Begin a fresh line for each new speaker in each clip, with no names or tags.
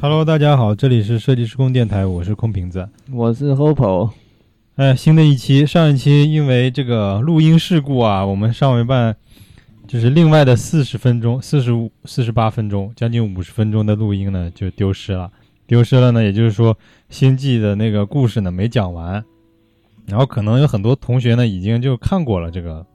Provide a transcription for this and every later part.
Hello，大家好，这里是设计师空电台，我是空瓶子，
我是 Hope。
哎，新的一期，上一期因为这个录音事故啊，我们上一半就是另外的四十分钟、四十五、四十八分钟，将近五十分钟的录音呢就丢失了。丢失了呢，也就是说星际的那个故事呢没讲完，然后可能有很多同学呢已经就看过了这个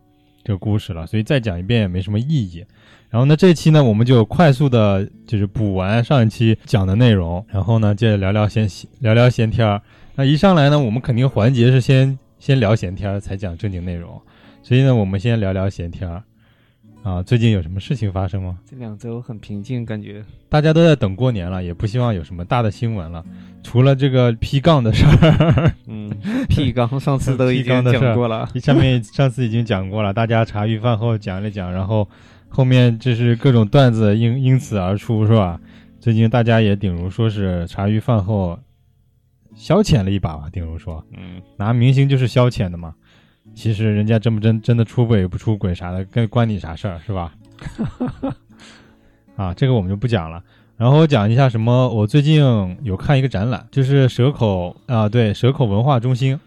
这个故事了，所以再讲一遍也没什么意义。然后呢，这期呢，我们就快速的，就是补完上一期讲的内容，然后呢，接着聊聊先聊聊闲天儿。那一上来呢，我们肯定环节是先先聊闲天儿，才讲正经内容。所以呢，我们先聊聊闲天儿。啊，最近有什么事情发生吗？
这两周很平静，感觉
大家都在等过年了，也不希望有什么大的新闻了，除了这个 P 杠的事儿。
嗯，P 杠上次都已经讲过了，
下面 上次已经讲过了，大家茶余饭后讲了讲，然后。后面就是各种段子因因此而出，是吧？最近大家也顶如说是茶余饭后消遣了一把吧，顶如说，
嗯，
拿明星就是消遣的嘛。其实人家真不真真的出轨不出轨啥的，跟关你啥事儿是吧？啊，这个我们就不讲了。然后我讲一下什么，我最近有看一个展览，就是蛇口啊，对，蛇口文化中心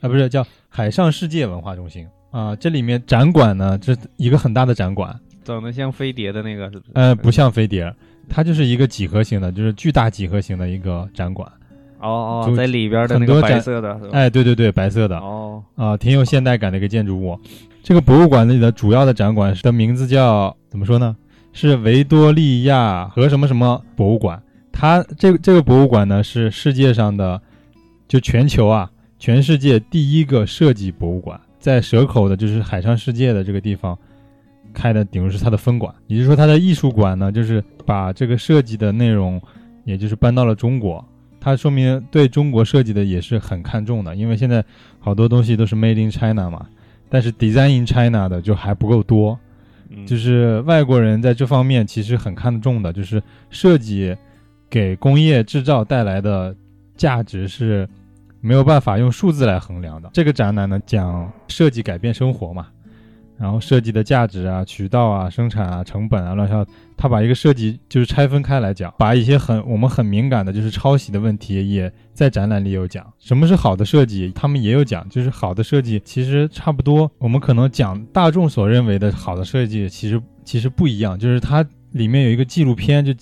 啊，不是叫海上世界文化中心啊。这里面展馆呢，这一个很大的展馆。
长得像飞碟的那个是不是？
呃，不像飞碟，它就是一个几何形的，就是巨大几何形的一个展馆。
哦哦，在里边的那个白色的，
哎，对对对，白色的。
哦
啊，挺有现代感的一个建筑物。这个博物馆里的主要的展馆的名字叫怎么说呢？是维多利亚和什么什么博物馆。它这个这个博物馆呢，是世界上的，就全球啊，全世界第一个设计博物馆，在蛇口的，就是海上世界的这个地方。开的顶是它的分馆，也就是说它的艺术馆呢，就是把这个设计的内容，也就是搬到了中国。它说明对中国设计的也是很看重的，因为现在好多东西都是 Made in China 嘛，但是 Design in China 的就还不够多。就是外国人在这方面其实很看重的，就是设计给工业制造带来的价值是没有办法用数字来衡量的。这个展览呢，讲设计改变生活嘛。然后设计的价值啊、渠道啊、生产啊、成本啊，乱七八糟，他把一个设计就是拆分开来讲，把一些很我们很敏感的，就是抄袭的问题，也在展览里有讲。什么是好的设计？他们也有讲，就是好的设计其实差不多。我们可能讲大众所认为的好的设计，其实其实不一样。就是它里面有一个纪录片，就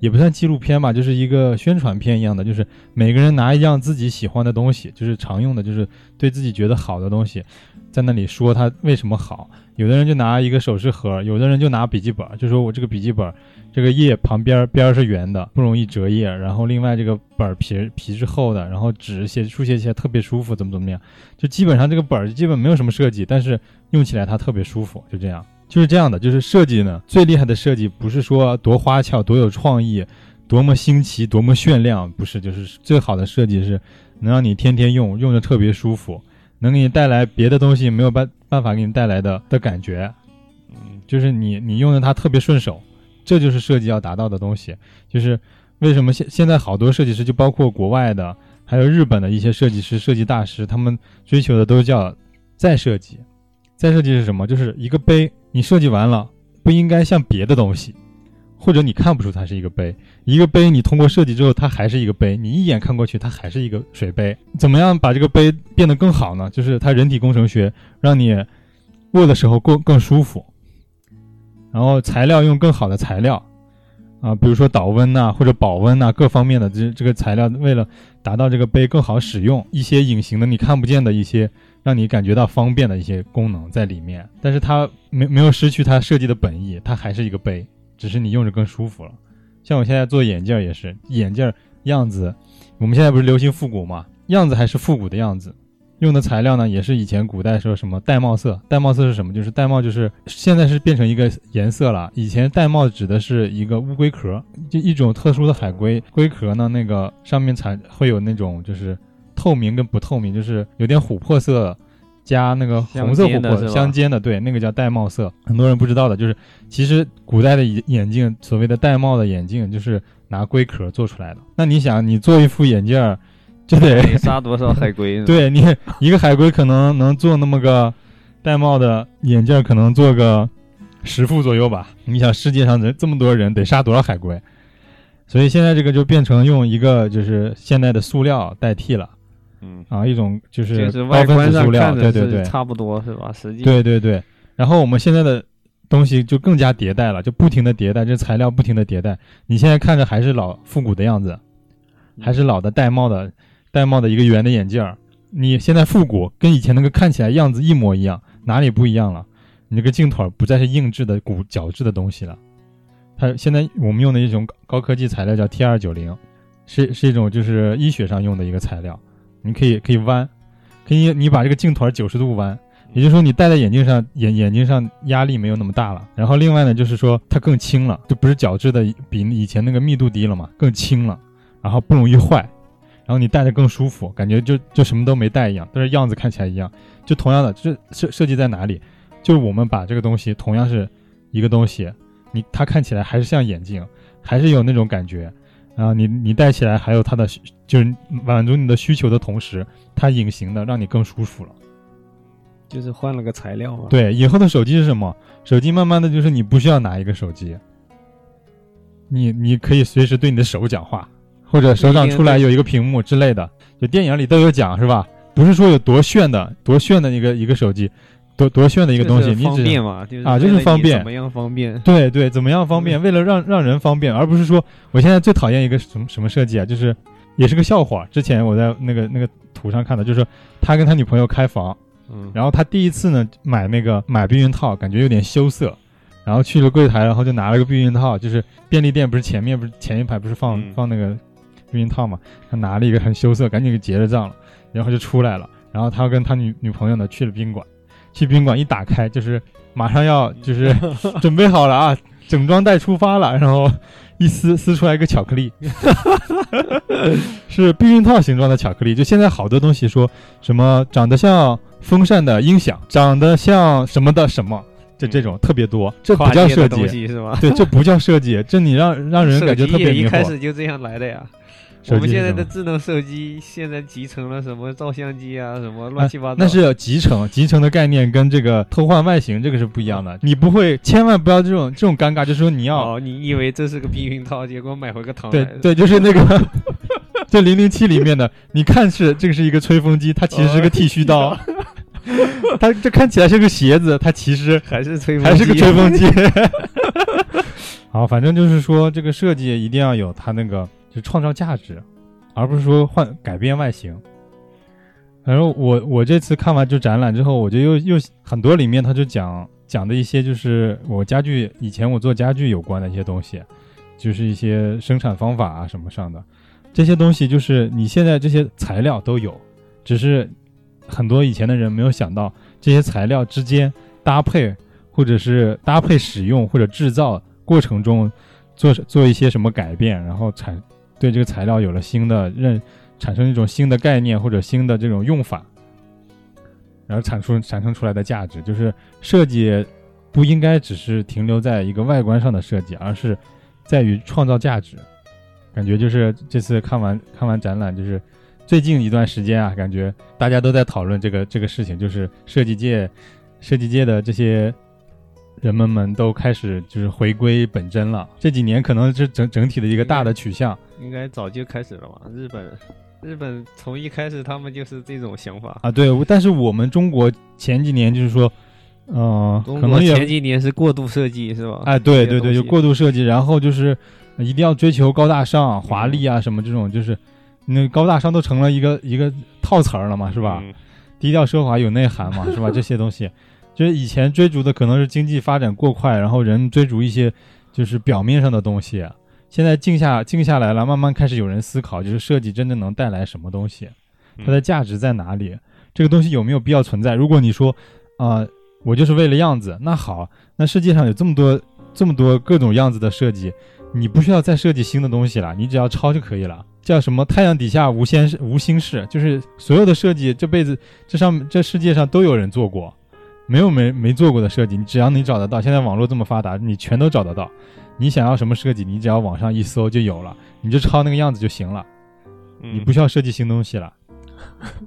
也不算纪录片吧，就是一个宣传片一样的，就是每个人拿一样自己喜欢的东西，就是常用的，就是对自己觉得好的东西，在那里说它为什么好。有的人就拿一个首饰盒，有的人就拿笔记本，就说我这个笔记本，这个页旁边边是圆的，不容易折页，然后另外这个本皮皮是厚的，然后纸写书写起来特别舒服，怎么怎么样，就基本上这个本儿基本没有什么设计，但是用起来它特别舒服，就这样，就是这样的，就是设计呢，最厉害的设计不是说多花俏、多有创意、多么新奇、多么炫亮，不是，就是最好的设计是能让你天天用，用着特别舒服。能给你带来别的东西没有办办法给你带来的的感觉，嗯，就是你你用的它特别顺手，这就是设计要达到的东西。就是为什么现现在好多设计师，就包括国外的，还有日本的一些设计师、设计大师，他们追求的都叫再设计。再设计是什么？就是一个杯，你设计完了，不应该像别的东西。或者你看不出它是一个杯，一个杯你通过设计之后，它还是一个杯，你一眼看过去，它还是一个水杯。怎么样把这个杯变得更好呢？就是它人体工程学，让你握的时候更更舒服，然后材料用更好的材料，啊，比如说导温呐或者保温呐各方面的这这个材料，为了达到这个杯更好使用，一些隐形的你看不见的一些让你感觉到方便的一些功能在里面，但是它没没有失去它设计的本意，它还是一个杯。只是你用着更舒服了，像我现在做眼镜也是，眼镜样子我们现在不是流行复古嘛，样子还是复古的样子，用的材料呢也是以前古代说什么玳瑁色。玳瑁色是什么？就是玳瑁就是现在是变成一个颜色了。以前玳瑁指的是一个乌龟壳，就一种特殊的海龟龟壳呢，那个上面才会有那种就是透明跟不透明，就是有点琥珀色。加那个红色琥珀相间的，对，那个叫玳瑁色。很多人不知道的，就是其实古代的眼镜，所谓的玳瑁的眼镜，就是拿龟壳做出来的。那你想，你做一副眼镜儿，就得
杀多少海龟？
对你一个海龟可能能做那么个玳瑁的眼镜，可能做个十副左右吧。你想世界上人这么多人，得杀多少海龟？所以现在这个就变成用一个就是现代的塑料代替了。
嗯
啊，一种就是
外观
塑料，对对对，
差不多是吧？实际
对对对。然后我们现在的东西就更加迭代了，就不停的迭代，这材料不停的迭代。你现在看着还是老复古的样子，还是老的戴帽的戴帽的一个圆的眼镜儿。你现在复古，跟以前那个看起来样子一模一样，哪里不一样了？你这个镜腿不再是硬质的骨角质的东西了，它现在我们用的一种高科技材料叫 T 二九零，是是一种就是医学上用的一个材料。你可以可以弯，可以你把这个镜腿九十度弯，也就是说你戴在眼镜上眼眼睛上压力没有那么大了。然后另外呢，就是说它更轻了，就不是角质的，比以前那个密度低了嘛，更轻了，然后不容易坏，然后你戴着更舒服，感觉就就什么都没戴一样，但是样子看起来一样。就同样的，这设设计在哪里？就是我们把这个东西同样是一个东西，你它看起来还是像眼镜，还是有那种感觉。然后你你戴起来还有它的，就是满足你的需求的同时，它隐形的让你更舒服了，
就是换了个材料嘛。
对，以后的手机是什么？手机慢慢的就是你不需要拿一个手机，你你可以随时对你的手讲话，或者手掌出来有一个屏幕之类的，就电影里都有讲是吧？不是说有多炫的多炫的一个一个手机。多多炫的一个东西，你只啊，就是方便，
怎么样方便？
对对，怎么样方便？为了让让人方便，而不是说我现在最讨厌一个什么什么设计啊，就是也是个笑话。之前我在那个那个图上看的，就是他跟他女朋友开房，
嗯，
然后他第一次呢买那个买避孕套，感觉有点羞涩，然后去了柜台，然后就拿了个避孕套，就是便利店不是前面不是前一排不是放放那个避孕套嘛，他拿了一个很羞涩，赶紧给结了账了，然后就出来了，然后他跟他女女朋友呢去了宾馆。去宾馆一打开，就是马上要就是 准备好了啊，整装待出发了。然后一撕撕出来一个巧克力，是避孕套形状的巧克力。就现在好多东西说什么长得像风扇的音响，长得像什么的什么，就这种特别多。这不叫设计
是吗？
对，这 不叫设计，这你让让人感觉特别
一开始就这样来的呀。我们现在的智能手机现在集成了什么照相机啊，什么乱七八糟。
那是集成，集成的概念跟这个偷换外形这个是不一样的。你不会，千万不要这种这种尴尬，就是说你要，
哦，你以为这是个避孕套，结果买回个糖。
对对，就是那个，这零零七里面的，你看是这个是一个吹风机，它其实是个剃须刀。它这看起来是个鞋子，它其实
还是吹
还是个吹风机。好，反正就是说这个设计一定要有它那个。就创造价值，而不是说换改变外形。反正我我这次看完就展览之后，我就又又很多里面他就讲讲的一些就是我家具以前我做家具有关的一些东西，就是一些生产方法啊什么上的这些东西，就是你现在这些材料都有，只是很多以前的人没有想到这些材料之间搭配，或者是搭配使用或者制造过程中做做一些什么改变，然后产。对这个材料有了新的认，产生一种新的概念或者新的这种用法，然后产出产生出来的价值，就是设计不应该只是停留在一个外观上的设计，而是在于创造价值。感觉就是这次看完看完展览，就是最近一段时间啊，感觉大家都在讨论这个这个事情，就是设计界设计界的这些。人们们都开始就是回归本真了。这几年可能是整整体的一个大的取向，
应该早就开始了吧？日本，日本从一开始他们就是这种想法
啊。对，但是我们中国前几年就是说，嗯，可能
前几年是过度设计是吧？
哎，对对对，就过度设计，然后就是一定要追求高大上、华丽啊什么这种，就是那高大上都成了一个一个套词儿了嘛，是吧？低调奢华有内涵嘛，是吧？这些东西。就是以前追逐的可能是经济发展过快，然后人追逐一些就是表面上的东西，现在静下静下来了，慢慢开始有人思考，就是设计真正能带来什么东西，它的价值在哪里？这个东西有没有必要存在？如果你说，啊，我就是为了样子，那好，那世界上有这么多这么多各种样子的设计，你不需要再设计新的东西了，你只要抄就可以了。叫什么？太阳底下无先无心事，就是所有的设计，这辈子这上这世界上都有人做过，没有没没做过的设计，你只要你找得到，现在网络这么发达，你全都找得到。你想要什么设计，你只要网上一搜就有了，你就抄那个样子就行了，你不需要设计新东西了。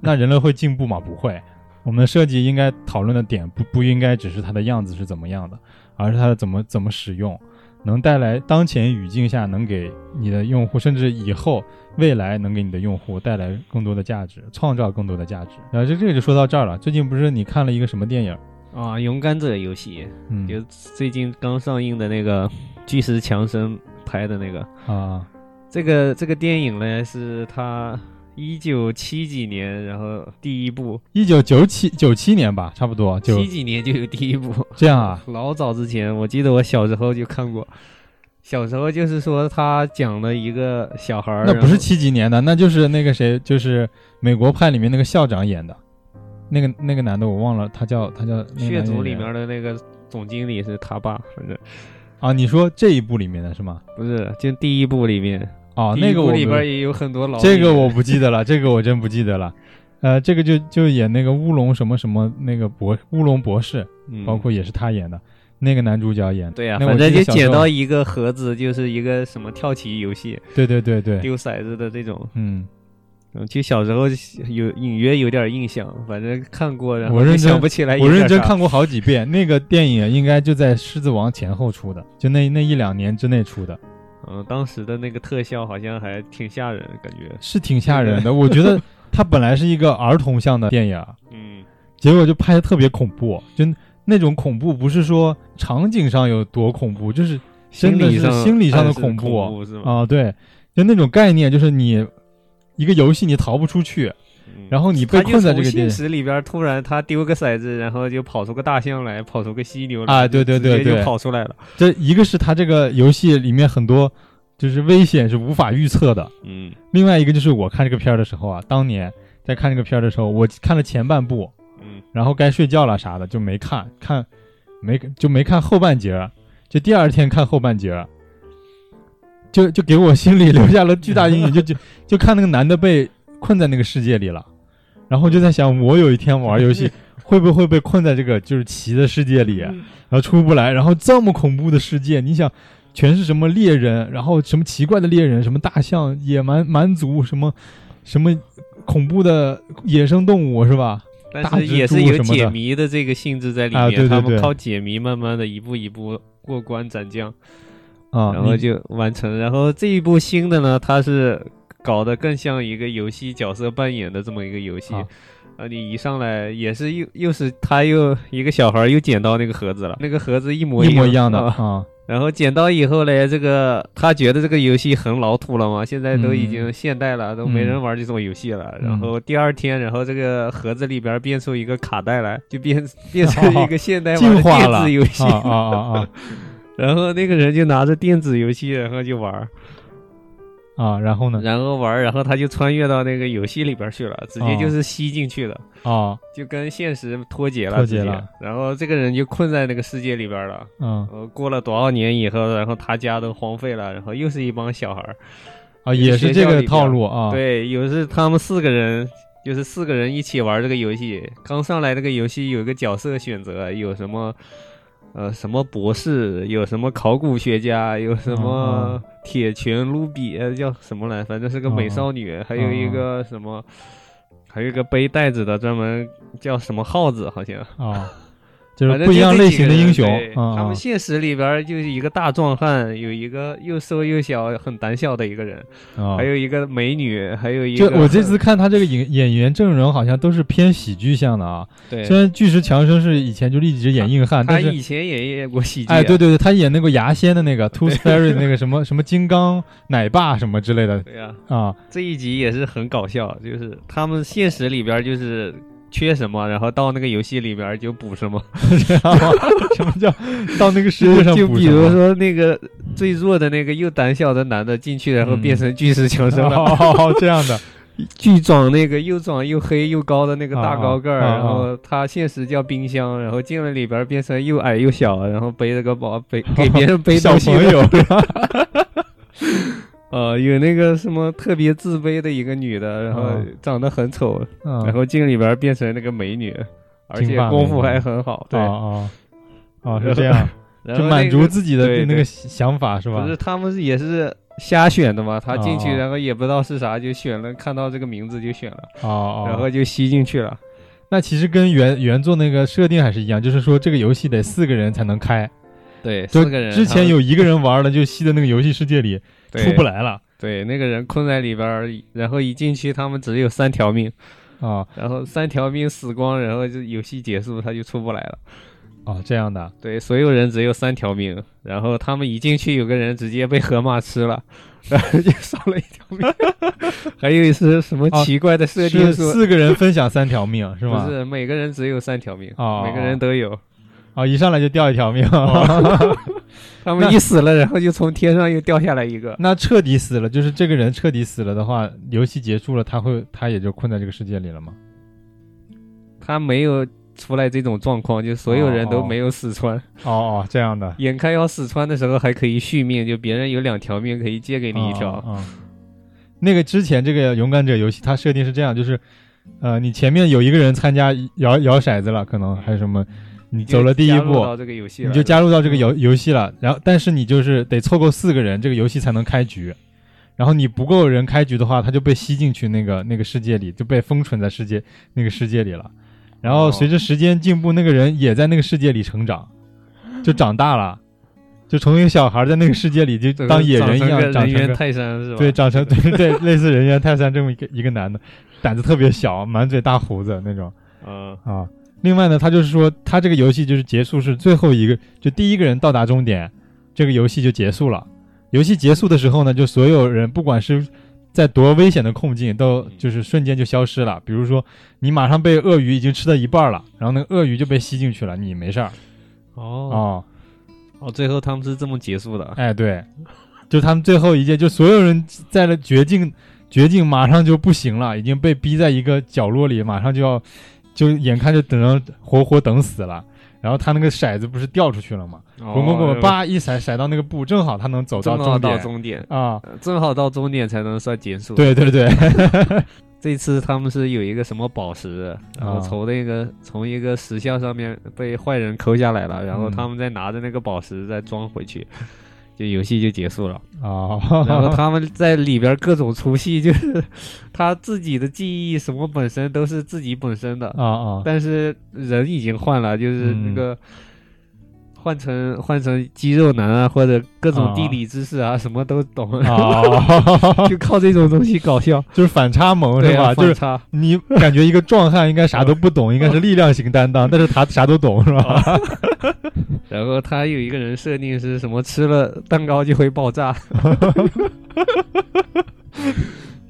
那人类会进步吗？不会。我们的设计应该讨论的点不不应该只是它的样子是怎么样的，而是它的怎么怎么使用，能带来当前语境下能给你的用户，甚至以后未来能给你的用户带来更多的价值，创造更多的价值。然后这这个就说到这儿了。最近不是你看了一个什么电影
啊？勇敢者游戏，嗯，就最近刚上映的那个巨石强森拍的那个
啊。
这个这个电影呢是他。一九七几年，然后第一部，
一九九七九七年吧，差不多，
七几年就有第一部，
这样啊，
老早之前，我记得我小时候就看过，小时候就是说他讲了一个小孩儿，
那不是七几年的，那就是那个谁，就是美国派里面那个校长演的，那个那个男的我忘了，他叫他叫
血族里面的那个总经理是他爸，反正
啊，你说这一部里面的是吗？
不是，就第一部里面。
哦，那个我
里边也有很多老，
这个我不记得了，这个我真不记得了。呃，这个就就演那个乌龙什么什么那个博乌龙博士，包括也是他演的，那个男主角演。
对呀，反正就捡到一个盒子，就是一个什么跳棋游戏。
对对对对，
丢骰子的这种。
嗯
嗯，其实小时候有隐约有点印象，反正看过，然
后
想不起来。
我认真看过好几遍，那个电影应该就在《狮子王》前后出的，就那那一两年之内出的。
嗯，当时的那个特效好像还挺吓人，感觉
是挺吓人的。我觉得它本来是一个儿童向的电影，
嗯，
结果就拍的特别恐怖，就那种恐怖不是说场景上有多恐怖，就是真的是心理上的恐
怖
啊，对，就那种概念，就是你一个游戏你逃不出去。然后你被困在这个
现实里边，突然他丢个骰子，然后就跑出个大象来，跑出个犀牛
来啊！对对对对，
就跑出来了。
这一个是他这个游戏里面很多就是危险是无法预测的，
嗯。
另外一个就是我看这个片儿的时候啊，当年在看这个片儿的时候，我看了前半部，
嗯，
然后该睡觉了啥的就没看，看没就没看后半截，就第二天看后半截，就就给我心里 留下了巨大阴影，就就就看那个男的被困在那个世界里了。然后就在想，我有一天玩游戏，会不会被困在这个就是棋的世界里，然后出不来？然后这么恐怖的世界，你想，全是什么猎人，然后什么奇怪的猎人，什么大象、野蛮蛮族，什么什么恐怖的野生动物，是吧？
但是也是有解谜
的
这个性质在里面，他们靠解谜慢慢的一步一步过关斩将，
啊，
然后就完成。然后这一部新的呢，它是。搞得更像一个游戏角色扮演的这么一个游戏，啊，你一上来也是又又是他又一个小孩又捡到那个盒子了，那个盒子一模
一模一样的
啊。然后捡到以后嘞，这个他觉得这个游戏很老土了嘛，现在都已经现代了，都没人玩这种游戏了。然后第二天，然后这个盒子里边变出一个卡带来，就变变成一个现代
进化
电子游戏
啊啊啊！
然后那个人就拿着电子游戏，然后就玩儿。
啊，然后呢？
然后玩儿，然后他就穿越到那个游戏里边去了，直接就是吸进去了
啊，
就跟现实脱节了，
脱节了。
然后这个人就困在那个世界里边了。
嗯，
过了多少年以后，然后他家都荒废了，然后又是一帮小孩儿
啊，也是这个套路啊。
对，有是他们四个人，就是四个人一起玩这个游戏。刚上来这个游戏有一个角色选择，有什么？呃，什么博士？有什么考古学家？有什么铁拳卢比？叫什么来？反正是个美少女。还有一个什么？还有一个背袋子的，专门叫什么耗子？好像
啊。就是不一样类型的英雄，
他们现实里边就是一个大壮汉，有一个又瘦又小、很胆小的一个人，还有一个美女，还有一个。
就我这次看他这个演演员阵容，好像都是偏喜剧向的啊。
对，
虽然巨石强森是以前就一直演硬汉，他
以前也演过喜剧。
哎，对对对，他演那个牙仙的那个 Tooth Fairy 那个什么什么金刚奶爸什么之类的。
对
呀，
啊，这一集也是很搞笑，就是他们现实里边就是。缺什么，然后到那个游戏里边就补什么。
知道吗？什么叫到那个世界上
就比
补什么
如说那个最弱的那个又胆小的男的进去，然后变成巨石强森了。
哦，这样的
巨壮那个又壮又黑又高的那个大高个儿，然后他现实叫冰箱，然后进了里边变成又矮又小，然后背着个包背给别人背
小
东西
朋友，
呃，有那个什么特别自卑的一个女的，然后
啊
长得很丑，
嗯
然后进里边变成那个美女，而且功夫还很好，对，
哦哦哦，是这样，就满足自己的那个想法是吧
不？是他们是也是瞎选的嘛，他进去
哦
然后也不知道是啥就选了，看到这个名字就选了，然后就吸进去了。
那其实跟原原作那个设定还是一样，就是说这个游戏得四个人才能开，
对，四个人
之前有一个人玩了就吸的那个游戏世界里
对
出不来了。
对，那个人困在里边儿，然后一进去，他们只有三条命，
啊。
然后三条命死光，然后就游戏结束，他就出不来了。
哦这样的。
对，所有人只有三条命，然后他们一进去，有个人直接被河马吃了，然后就少了一条命。还有一次什么
哦
奇怪的设定
是，四个人分享三条命是吗？
不是每个人只有三条命，
哦。
每个人都有。
哦，一上来就掉一条命，
哦 他们一死了，然后就从天上又掉下来一个。
那彻底死了，就是这个人彻底死了的话，游戏结束了，他会他也就困在这个世界里了吗？
他没有出来这种状况，就所有人都没有死穿。
哦哦，这样的，
眼看要死穿的时候，还可以续命，就别人有两条命可以借给你一条。
哦哦那个之前这个勇敢者游戏，它设定是这样，就是，呃，你前面有一个人参加摇摇骰子了，可能还是什么，你走了第一步
到，这个游戏，
你就加入到这个游游戏了，然后但是你就是得凑够四个人，这个游戏才能开局。然后你不够人开局的话，他就被吸进去那个那个世界里，就被封存在世界那个世界里了。然后随着时间进步，那个人也在那个世界里成长，就长大了，就从一个小孩在那个世界里就当野人一样
长成人猿泰山是吧？
对，长成对对，类似人猿泰山这么一个一个男的，胆子特别小，满嘴大胡子那种
嗯，
啊。另外呢，他就是说，他这个游戏就是结束是最后一个，就第一个人到达终点，这个游戏就结束了。游戏结束的时候呢，就所有人不管是在多危险的困境，都就是瞬间就消失了。比如说，你马上被鳄鱼已经吃到一半了，然后那个鳄鱼就被吸进去了，你没事儿
哦
哦。
哦，最后他们是这么结束的。
哎，对，就他们最后一届，就所有人在了绝境，绝境马上就不行了，已经被逼在一个角落里，马上就要，就眼看就等着活活等死了。然后他那个骰子不是掉出去了吗？
哦
滚滚滚，叭一骰骰到那个布，正好他能走到
正好到
终点，啊！
呃正好到终点才能算结束。，
对对对，
这次他们是有一个什么宝石，然后
啊
从那个从一个石像上面被坏人抠下来了，然后
嗯
他们再拿着那个宝石再装回去，就游戏就结束了。
啊，
然后他们在里边各种出戏，就是他自己的记忆什么本身都是自己本身的，
啊啊，
但是人已经换了，就是
嗯
那个。换成换成肌肉男啊，或者各种
啊
地理知识啊，什么都懂，
啊，
就靠这种东西搞笑，
就是反差萌是吧？就是你感觉一个壮汉应该啥都不懂，应该是力量型担当，但是他啥都懂是吧？
然后他有一个人设定是什么，吃了蛋糕就会爆炸，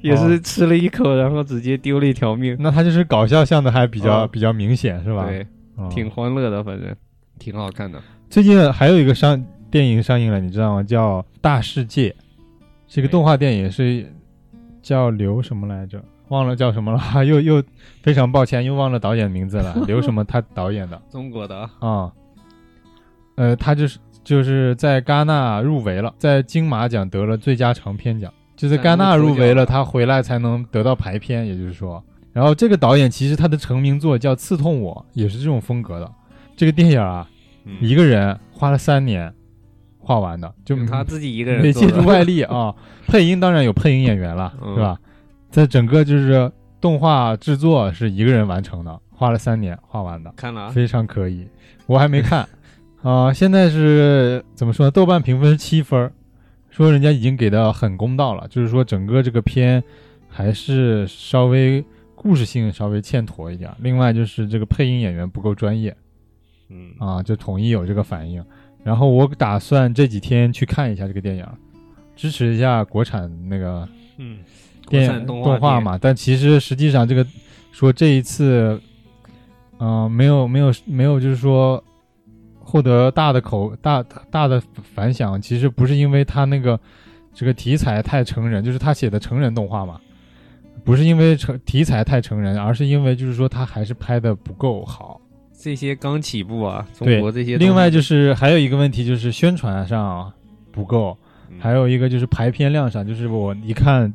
也是吃了一口，然后直接丢了一条命。
那他就是搞笑向的还比较
啊
比较明显是吧？
对，
嗯
挺欢乐的，反正挺好看的。
最近还有一个上电影上映了，你知道吗？叫《大世界》，是一个动画电影，是叫刘什么来着？忘了叫什么了，又又非常抱歉，又忘了导演名字了。刘什么？他导演的
中国的啊
啊、呃，他就是就是在戛纳入围了，在金马奖得了最佳长片奖，就是戛纳入围了，他回来才能得到排片，也就是说。然后这个导演其实他的成名作叫《刺痛我》，也是这种风格的。这个电影啊，
嗯
一个人花了三年画完的，就
就他自己一个
没
人做的
借助外力啊。配音当然有配音演员了，
嗯
是吧？在整个就是动画制作是一个人完成的，花了三年画完的，
看了啊，
非常可以。我还没看啊、现在是怎么说呢？豆瓣评分是七分儿，说人家已经给的很公道了，就是说整个这个片还是稍微故事性稍微欠妥一点儿。另外就是这个配音演员不够专业。
嗯
啊，就统一有这个反应。然后我打算这几天去看一下这个电影，支持一下国产那个
嗯，
电
影动
动画，嘛。但其实实际上这个说这一次嗯、没有没有没有，就是说获得大的口大大的反响，其实不是因为他那个这个题材太成人，就是他写的成人动画嘛，不是因为成题材太成人，而是因为就是说他还是拍的不够好。
这些刚起步啊，中国这些。
另外就是还有一个问题就是宣传上不够，
嗯
还有一个就是排片量上，就是我一看，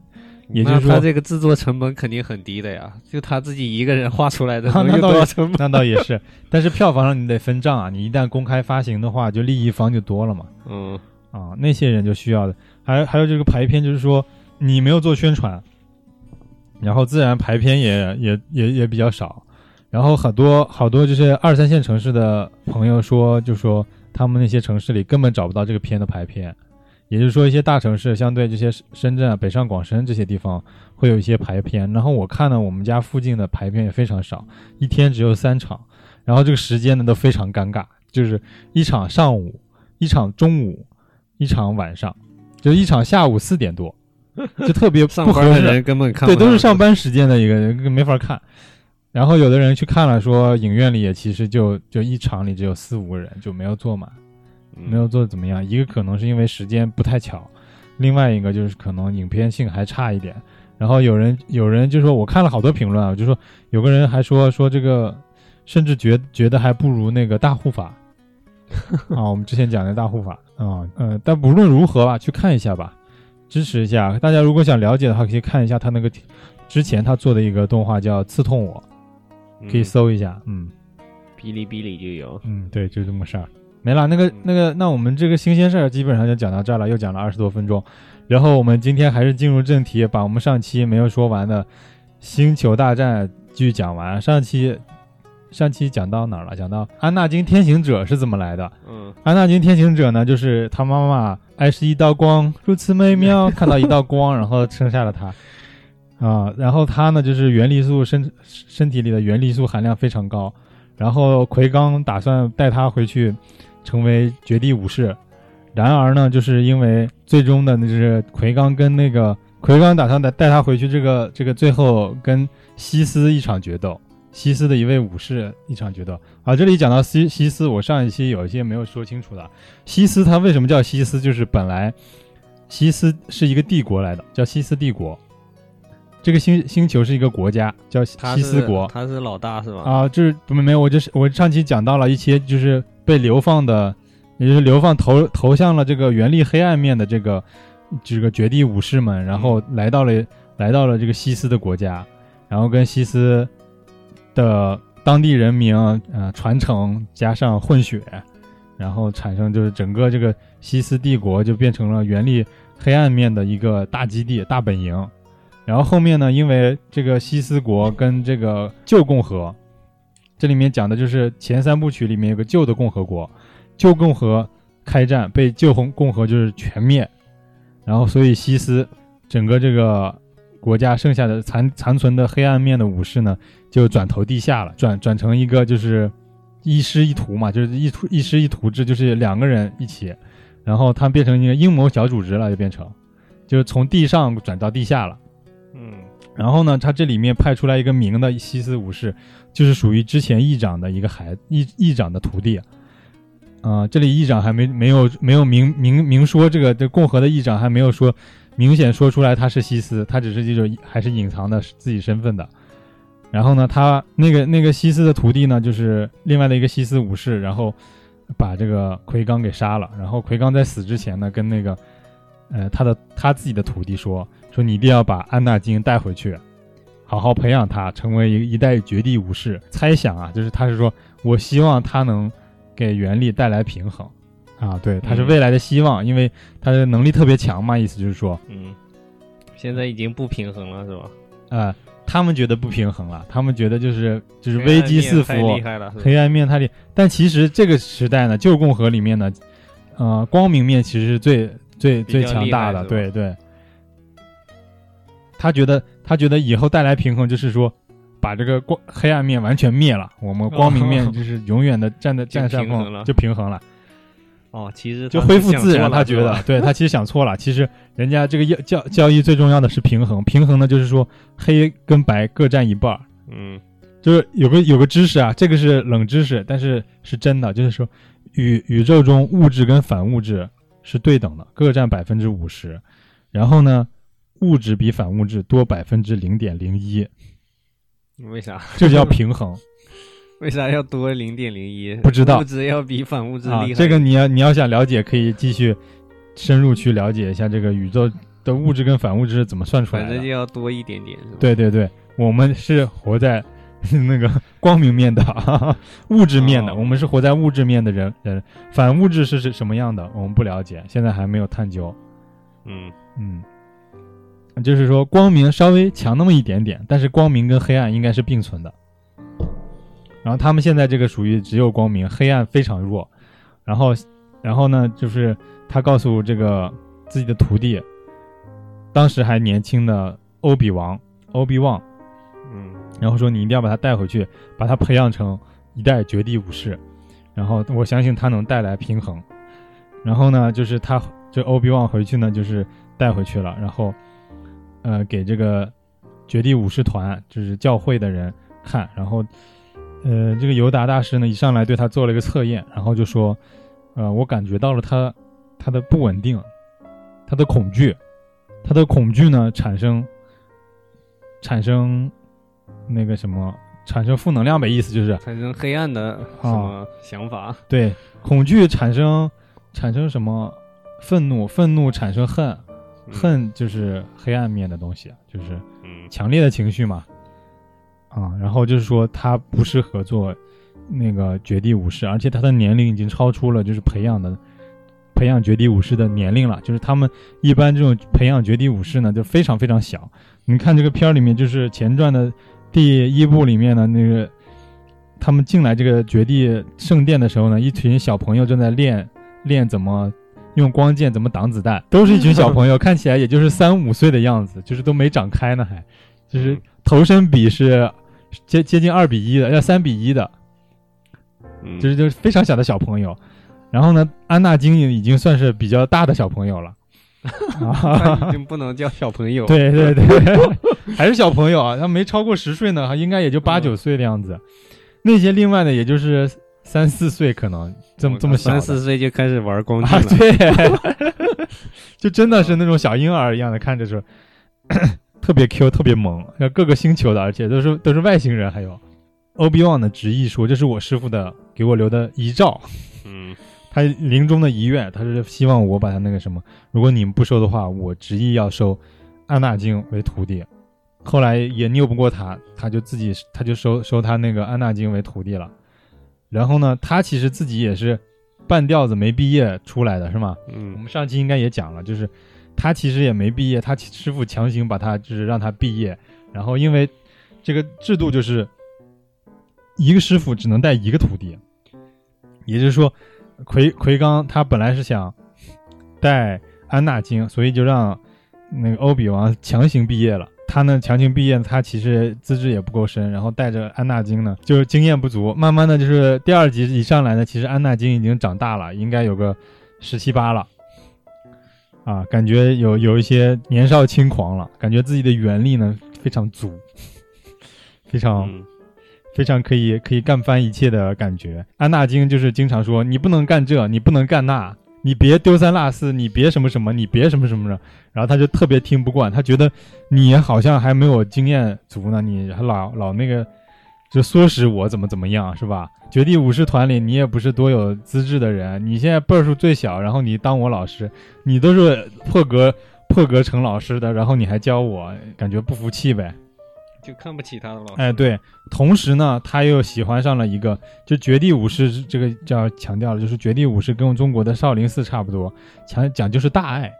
也就是
说他
说，
这个制作成本肯定很低的呀，就他自己一个人画出来的，
那
多少成本？
那倒也是，但是票房上你得分账啊，你一旦公开发行的话，就利益方就多了嘛。
嗯
啊，那些人就需要的。还还有这个排片，就是说你没有做宣传，然后自然排片也也也也比较少。然后很多好多就是二三线城市的朋友说，就说他们那些城市里根本找不到这个片的排片，也就是说一些大城市，相对这些深圳啊、北上广深这些地方会有一些排片。然后我看呢，我们家附近的排片也非常少，一天只有三场，然后这个时间呢都非常尴尬，就是一场上午，一场中午，一场晚上，就一场下午四点多，就特别不合适。
班的人根本看
对，都是上班时间的一个人没法看。然后有的人去看了，说影院里也其实就就一场里只有四五个人，就没有坐满，
嗯
没有做的怎么样。一个可能是因为时间不太巧，另外一个就是可能影片性还差一点。然后有人有人就说，我看了好多评论啊，就说有个人还说说这个，甚至觉觉得还不如那个大护法 啊，我们之前讲的大护法啊，呃，但不论如何吧，去看一下吧，支持一下。大家如果想了解的话，可以看一下他那个之前他做的一个动画叫《刺痛我》，可以
嗯
搜一下，嗯。
哔哩哔哩就有。
嗯，对，就这么事儿，没了。那个那个，那我们这个新鲜事儿基本上就讲到这儿了，又讲了二十多分钟。然后我们今天还是进入正题，把我们上期没有说完的《星球大战》继续讲完。上期上期讲到哪儿了？讲到安纳金天行者是怎么来的？
嗯
安纳金天行者呢，就是他妈妈爱是一道光，如此美妙，看到一道光，然后生下了他。啊，然后他呢，就是元力素身身体里的元力素含量非常高，然后奎刚打算带他回去，成为绝地武士。然而呢，就是因为最终的，那就是奎刚跟那个奎刚打算带带他回去，这个这个最后跟西斯一场决斗，西斯的一位武士一场决斗。啊，这里讲到西西斯，我上一期有一些没有说清楚的。西斯他为什么叫西斯？就是本来西斯是一个帝国来的，叫西斯帝国。这个星星球是一个国家，叫西斯国。
他是老大是吧？
啊，就是没没有，我就是我上期讲到了一些就是被流放的，也就是流放投投向了这个原力黑暗面的这个这个绝地武士们，然后来到了、来到了这个西斯的国家，然后跟西斯的当地人民呃传承加上混血，然后产生就是整个这个西斯帝国就变成了原力黑暗面的一个大基地、大本营。然后后面呢，因为这个西斯国跟这个旧共和，这里面讲的就是前三部曲里面有个旧的共和国，旧共和开战被旧共共和就是全灭，然后所以西斯整个这个国家剩下的残残存的黑暗面的武士呢，就转投地下了，转转成一个就是一师一徒嘛，就是一徒一师一徒制，就是两个人一起，然后他们变成一个阴谋小组织了，就变成，就是从地上转到地下了。然后呢，他这里面派出来一个明的西斯武士，就是属于之前议长的一个孩议议长的徒弟。啊、这里议长还没没有没有明明明说这个这共和的议长还没有说明显说出来他是西斯，他只是这种还是隐藏的自己身份的。然后呢，他那个那个西斯的徒弟呢，就是另外的一个西斯武士，然后把这个奎刚给杀了。然后奎刚在死之前呢，跟那个呃他的他自己的徒弟说说你一定要把安纳金带回去，好好培养他，成为一一代绝地武士。猜想啊，就是他是说我希望他能给原力带来平衡。啊，对，他是
嗯
未来的希望，因为他的能力特别强嘛，意思就是说，
嗯，现在已经不平衡了是吧？
呃，他们觉得不平衡了，他们觉得就是就是危机四伏，
黑暗面太厉害了，
黑暗面太厉，但其实这个时代呢，旧共和里面呢，呃，光明面其实是最最最强大的，对对。他觉得他觉得以后带来平衡，就是说把这个光黑暗面完全灭了，我们 光明面就是永远的站在
就
占上
平衡了
风，就平衡了，
哦，其实
就恢复自然。他觉得，对他其实想错了，其实人家这个要交交易最重要的是平衡，平衡呢就是说黑跟白各占一半儿。
嗯
就是有个有个知识啊，这个是冷知识，但是是真的，就是说宇宇宙中物质跟反物质是对等的，各占百分之五十，然后呢，物质比反物质多百分之零点零一，
为啥？
这叫 平衡。
为啥要多零点零一？
不知道
物质要比反物质
啊
厉害。，
这个你要你要想了解，可以继续深入去了解一下这个宇宙的物质跟反物质是怎么算出来的
反正就。要多一点点，是吧？
对对对，我们是活在 那个光明面的 物质面的，
哦
我们是活在物质面的人人。反物质是是什么样的，我们不了解，现在还没有探究。
嗯
嗯，就是说光明稍微强那么一点点，但是光明跟黑暗应该是并存的。然后他们现在这个属于只有光明，黑暗非常弱。然后，然后呢，就是他告诉这个自己的徒弟，当时还年轻的欧比王欧比旺，
嗯
然后说你一定要把他带回去，把他培养成一代绝地武士，然后我相信他能带来平衡。然后呢，就是他这欧比旺回去呢，就是带回去了，然后呃给这个绝地武士团，就是教会的人看，然后呃这个尤达大师呢一上来对他做了一个测验，然后就说，呃我感觉到了他他的不稳定，他的恐惧，他的恐惧呢产生产生那个什么，产生负能量呗，意思就是
产生黑暗的什么想法？
对恐惧产生产生什么愤怒，愤怒产生恨，
嗯
恨就是黑暗面的东西，就是
嗯
强烈的情绪嘛。啊，然后就是说他不适合做那个绝地武士，而且他的年龄已经超出了就是培养的培养绝地武士的年龄了。就是他们一般这种培养绝地武士呢，就非常非常小。你看这个片儿里面，就是前传的第一部里面呢那个，他们进来这个绝地圣殿的时候呢，一群小朋友正在练练怎么用光剑怎么挡子弹，都是一群小朋友，看起来也就是三五岁的样子，就是都没长开呢，还。就是头身比是接接近二比一的，要三比一的，
嗯，
就是就是非常小的小朋友。然后呢，安纳金已经算是比较大的小朋友了。
已经不能叫 小朋友。，
对对对，还是小朋友啊，他没超过十岁呢，应该也就八
嗯
九岁的样子。那些另外的也就是三四岁，可能这么这么小
三四岁就开始玩光
啊，
剑了。
对，就真的是那种小婴儿一样的，看着是 特别 Q，特别萌，像各个星球的，而且都是都是外星人。还有欧比旺的执意说：“这是我师傅的给我留的遗照，
嗯
他临终的遗愿，他是希望我把他那个什么，如果你们不收的话，我执意要收安纳金为徒弟。”后来也拗不过他，他就自己他就收收他那个安纳金为徒弟了。然后呢，他其实自己也是半吊子没毕业出来的，是吗？我
嗯
们上期应该也讲了，就是他其实也没毕业，他师傅强行把他就是让他毕业，然后因为这个制度就是一个师傅只能带一个徒弟，也就是说，奎奎刚他本来是想带安纳金，所以就让那个欧比王强行毕业了。他呢强行毕业，他其实资质也不够深，然后带着安纳金呢，就是经验不足。慢慢的就是第二集一上来呢，其实安纳金已经长大了，应该有个十七八了，啊，感觉有有一些年少轻狂了，感觉自己的元力呢非常足，非常、非常可以可以干翻一切的感觉。安纳金就是经常说你不能干这，你不能干那，你别丢三落四，你别什么什么，你别什么什么的。然后他就特别听不惯，他觉得你好像还没有经验足呢，你还老老那个就唆使我怎么怎么样，是吧？绝地武士团里你也不是多有资质的人，你现在辈数最小，然后你当我老师，你都是破格破格成老师的，然后你还教我，感觉不服气呗。
就看不起他的老师。
哎，对，同时呢，他又喜欢上了一个，就绝地武士这个叫强调了，就是绝地武士跟中国的少林寺差不多，强讲究是大爱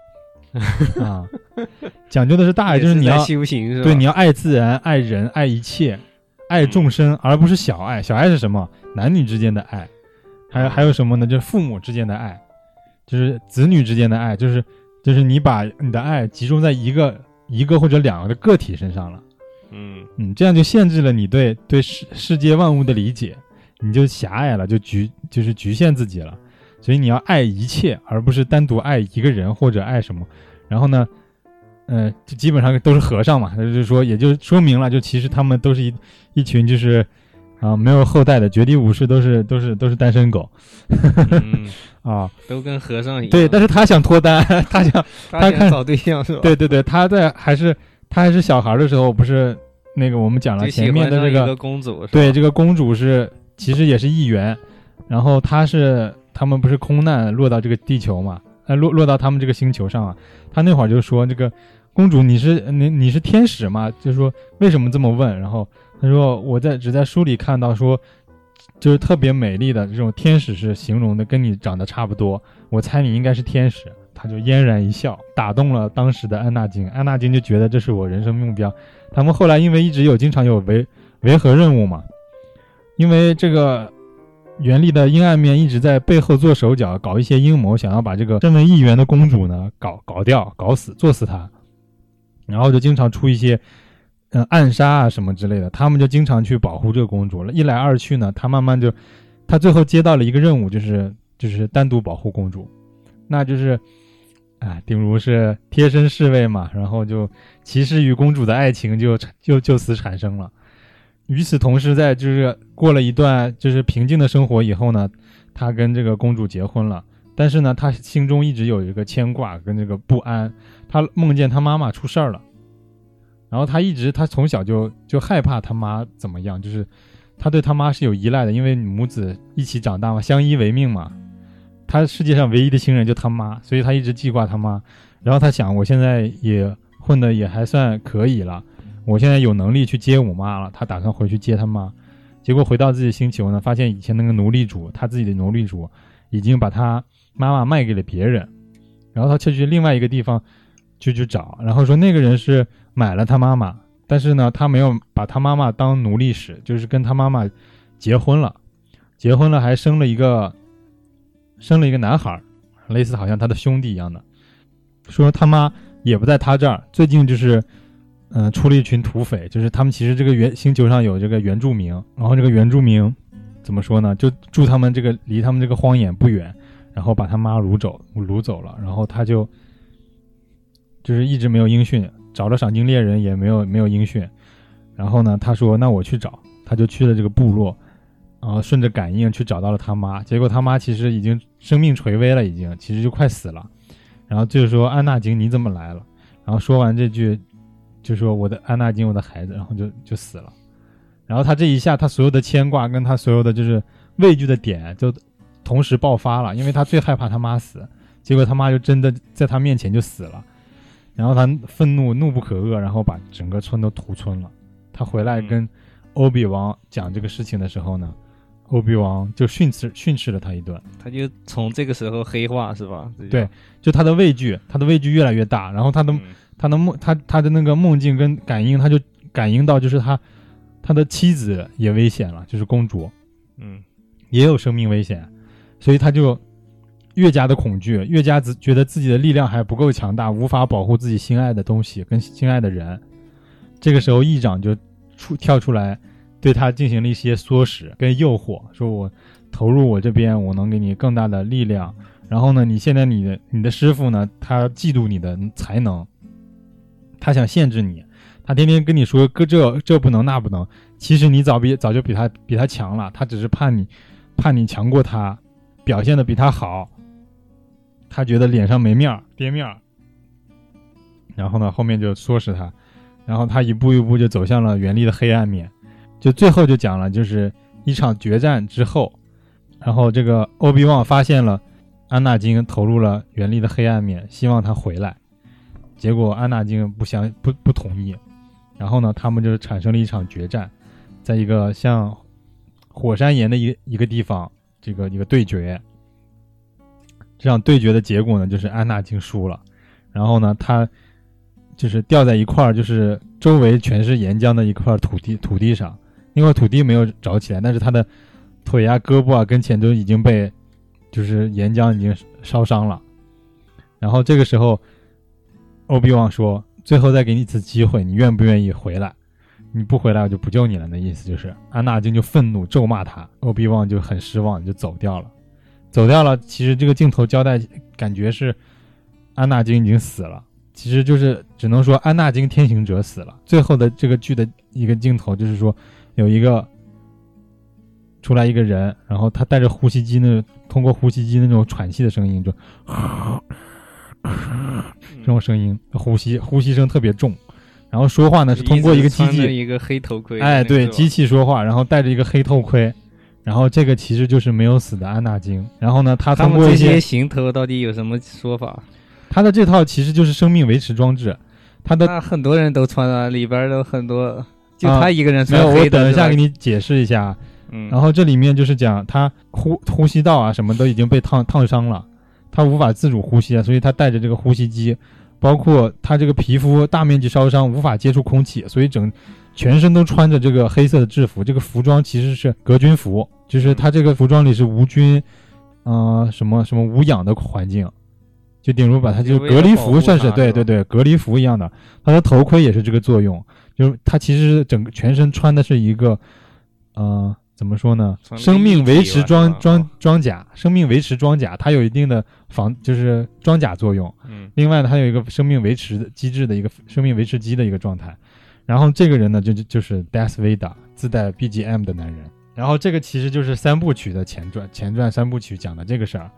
啊，讲究的是大爱，就是你要
在修行是吧？
对你要爱自然、爱人、爱一切、爱众生，而不是小爱。小爱是什么？男女之间的爱，还有还有什么呢？就是父母之间的爱，就是子女之间的爱，就是就是你把你的爱集中在一个一个或者两个的个体身上了。
嗯
嗯，这样就限制了你对对世世界万物的理解，你就狭隘了，就局就是局限自己了。所以你要爱一切，而不是单独爱一个人或者爱什么。然后呢，呃，就基本上都是和尚嘛，就是说，也就说明了，就其实他们都是一一群就是啊没有后代的绝地武士，都是都是都是单身狗
嗯，
啊。
都跟和尚一样。
对，但是他想脱单，他想，
他想找对象是吧？
对对对，他在还是他还是小孩的时候，不是那个我们讲了前面的这个
公主，
对，这个公主是其实也是议员，然后她是他们不是空难落到这个地球嘛，呃，落落到他们这个星球上啊。他那会儿就说这个公主你是你你是天使嘛？就说为什么这么问？然后他说我在只在书里看到说，就是特别美丽的这种天使是形容的跟你长得差不多，我猜你应该是天使。他就嫣然一笑，打动了当时的安纳金。安纳金就觉得这是我人生目标。他们后来因为一直有经常有维维和任务嘛，因为这个袁立的阴暗面一直在背后做手脚，搞一些阴谋，想要把这个身为议员的公主呢搞搞掉、搞死、做死她，然后就经常出一些嗯、暗杀啊什么之类的，他们就经常去保护这个公主了。一来二去呢，他慢慢就他最后接到了一个任务，就是就是单独保护公主，那就是。啊，顶如是贴身侍卫嘛，然后就骑士与公主的爱情就就就此产生了。与此同时，在就是过了一段就是平静的生活以后呢，他跟这个公主结婚了。但是呢，他心中一直有一个牵挂跟这个不安。他梦见他妈妈出事儿了，然后他一直他从小就就害怕他妈怎么样，就是他对他妈是有依赖的，因为母子一起长大嘛，相依为命嘛。他世界上唯一的亲人就他妈，所以他一直记挂他妈。然后他想，我现在也混得也还算可以了，我现在有能力去接我妈了。他打算回去接他妈，结果回到自己星球呢，发现以前那个奴隶主，他自己的奴隶主已经把他妈妈卖给了别人。然后他就去另外一个地方就去找，然后说那个人是买了他妈妈，但是呢，他没有把他妈妈当奴隶使，就是跟他妈妈结婚了，结婚了还生了一个。生了一个男孩，类似好像他的兄弟一样的，说他妈也不在他这儿。最近就是，嗯、出了一群土匪，就是他们其实这个原星球上有这个原住民，然后这个原住民怎么说呢？就住他们这个离他们这个荒野不远，然后把他妈掳走掳走了，然后他就就是一直没有音讯，找了赏金猎人也没有没有音讯。然后呢，他说那我去找，他就去了这个部落。然后顺着感应去找到了他妈，结果他妈其实已经生命垂危了，已经其实就快死了。然后就是说安纳金你怎么来了？然后说完这句，就说我的安纳金我的孩子，然后就就死了。然后他这一下，他所有的牵挂跟他所有的就是畏惧的点就同时爆发了，因为他最害怕他妈死，结果他妈就真的在他面前就死了。然后他愤怒怒不可遏，然后把整个村都屠村了。他回来跟欧比王讲这个事情的时候呢。欧比王就训斥训斥了他一顿，
他就从这个时候黑化是吧？
对，就他的畏惧，他的畏惧越来越大，然后他的、
嗯
他的梦，他他的那个梦境跟感应，他就感应到就是他他的妻子也危险了，就是公主
嗯
也有生命危险，所以他就越加的恐惧，越加自觉得自己的力量还不够强大，无法保护自己心爱的东西跟心爱的人。这个时候，议长就出跳出来。对他进行了一些唆使跟诱惑，说我投入我这边，我能给你更大的力量。然后呢，你现在你的你的师傅呢，他嫉妒你的才能，他想限制你，他天天跟你说哥这这不能那不能，其实你早比早就比他比他强了，他只是怕你怕你强过他，表现的比他好，他觉得脸上没面儿跌面儿。然后呢，后面就唆使他，然后他一步一步就走向了原力的黑暗面。就最后就讲了，就是一场决战之后，然后这个欧比旺发现了安纳金投入了原力的黑暗面，希望他回来，结果安纳金不相不不同意，然后呢，他们就产生了一场决战，在一个像火山岩的一一个地方，这个一个对决。这场对决的结果呢，就是安纳金输了，然后呢，他就是掉在一块儿，就是周围全是岩浆的一块土地土地上。因为土地没有着起来，但是他的腿啊、胳膊啊、跟前都已经被就是岩浆已经烧伤了。然后这个时候，欧比旺说：“最后再给你一次机会，你愿不愿意回来？你不回来，我就不救你了。”那意思就是安纳金就愤怒咒骂他，欧比旺就很失望，就走掉了。走掉了。其实这个镜头交代，感觉是安纳金已经死了。其实就是只能说安纳金天行者死了。最后的这个剧的一个镜头就是说，有一个出来一个人，然后他带着呼吸机那通过呼吸机那种喘气的声音，就这种声音，呼吸呼吸声特别重，然后说话呢是通过一个机器，
一个黑头盔，
哎，对，机器说话，然后戴着一个黑头盔，然后这个其实就是没有死的安纳金。然后呢，他通过
这些行头到底有什么说法？
他的这套其实就是生命维持装置，他的
很多人都穿啊，里边都很多，就他一个人
穿。没有，我等一下给你解释一下。
嗯，
然后这里面就是讲他呼呼吸道啊什么都已经被烫烫伤了，他无法自主呼吸啊，所以他带着这个呼吸机，包括他这个皮肤大面积烧伤，无法接触空气，所以整全身都穿着这个黑色的制服。这个服装其实是隔菌服，就是他这个服装里是无菌，呃，什么什么无氧的环境。就顶如把它就隔离服算是对对对隔离服一样的，他的头盔也是这个作用，就是他其实整个全身穿的是一个，呃，怎么说呢？生命维持装装装甲，生命维持装甲，它有一定的防就是装甲作用。
嗯。
另外呢，它有一个生命维持机制的一个生命维持机的一个状态。然后这个人呢，就就就是 Death Vader 自带 BGM 的男人。然后这个其实就是三部曲的前传，前传三部曲讲的这个事儿。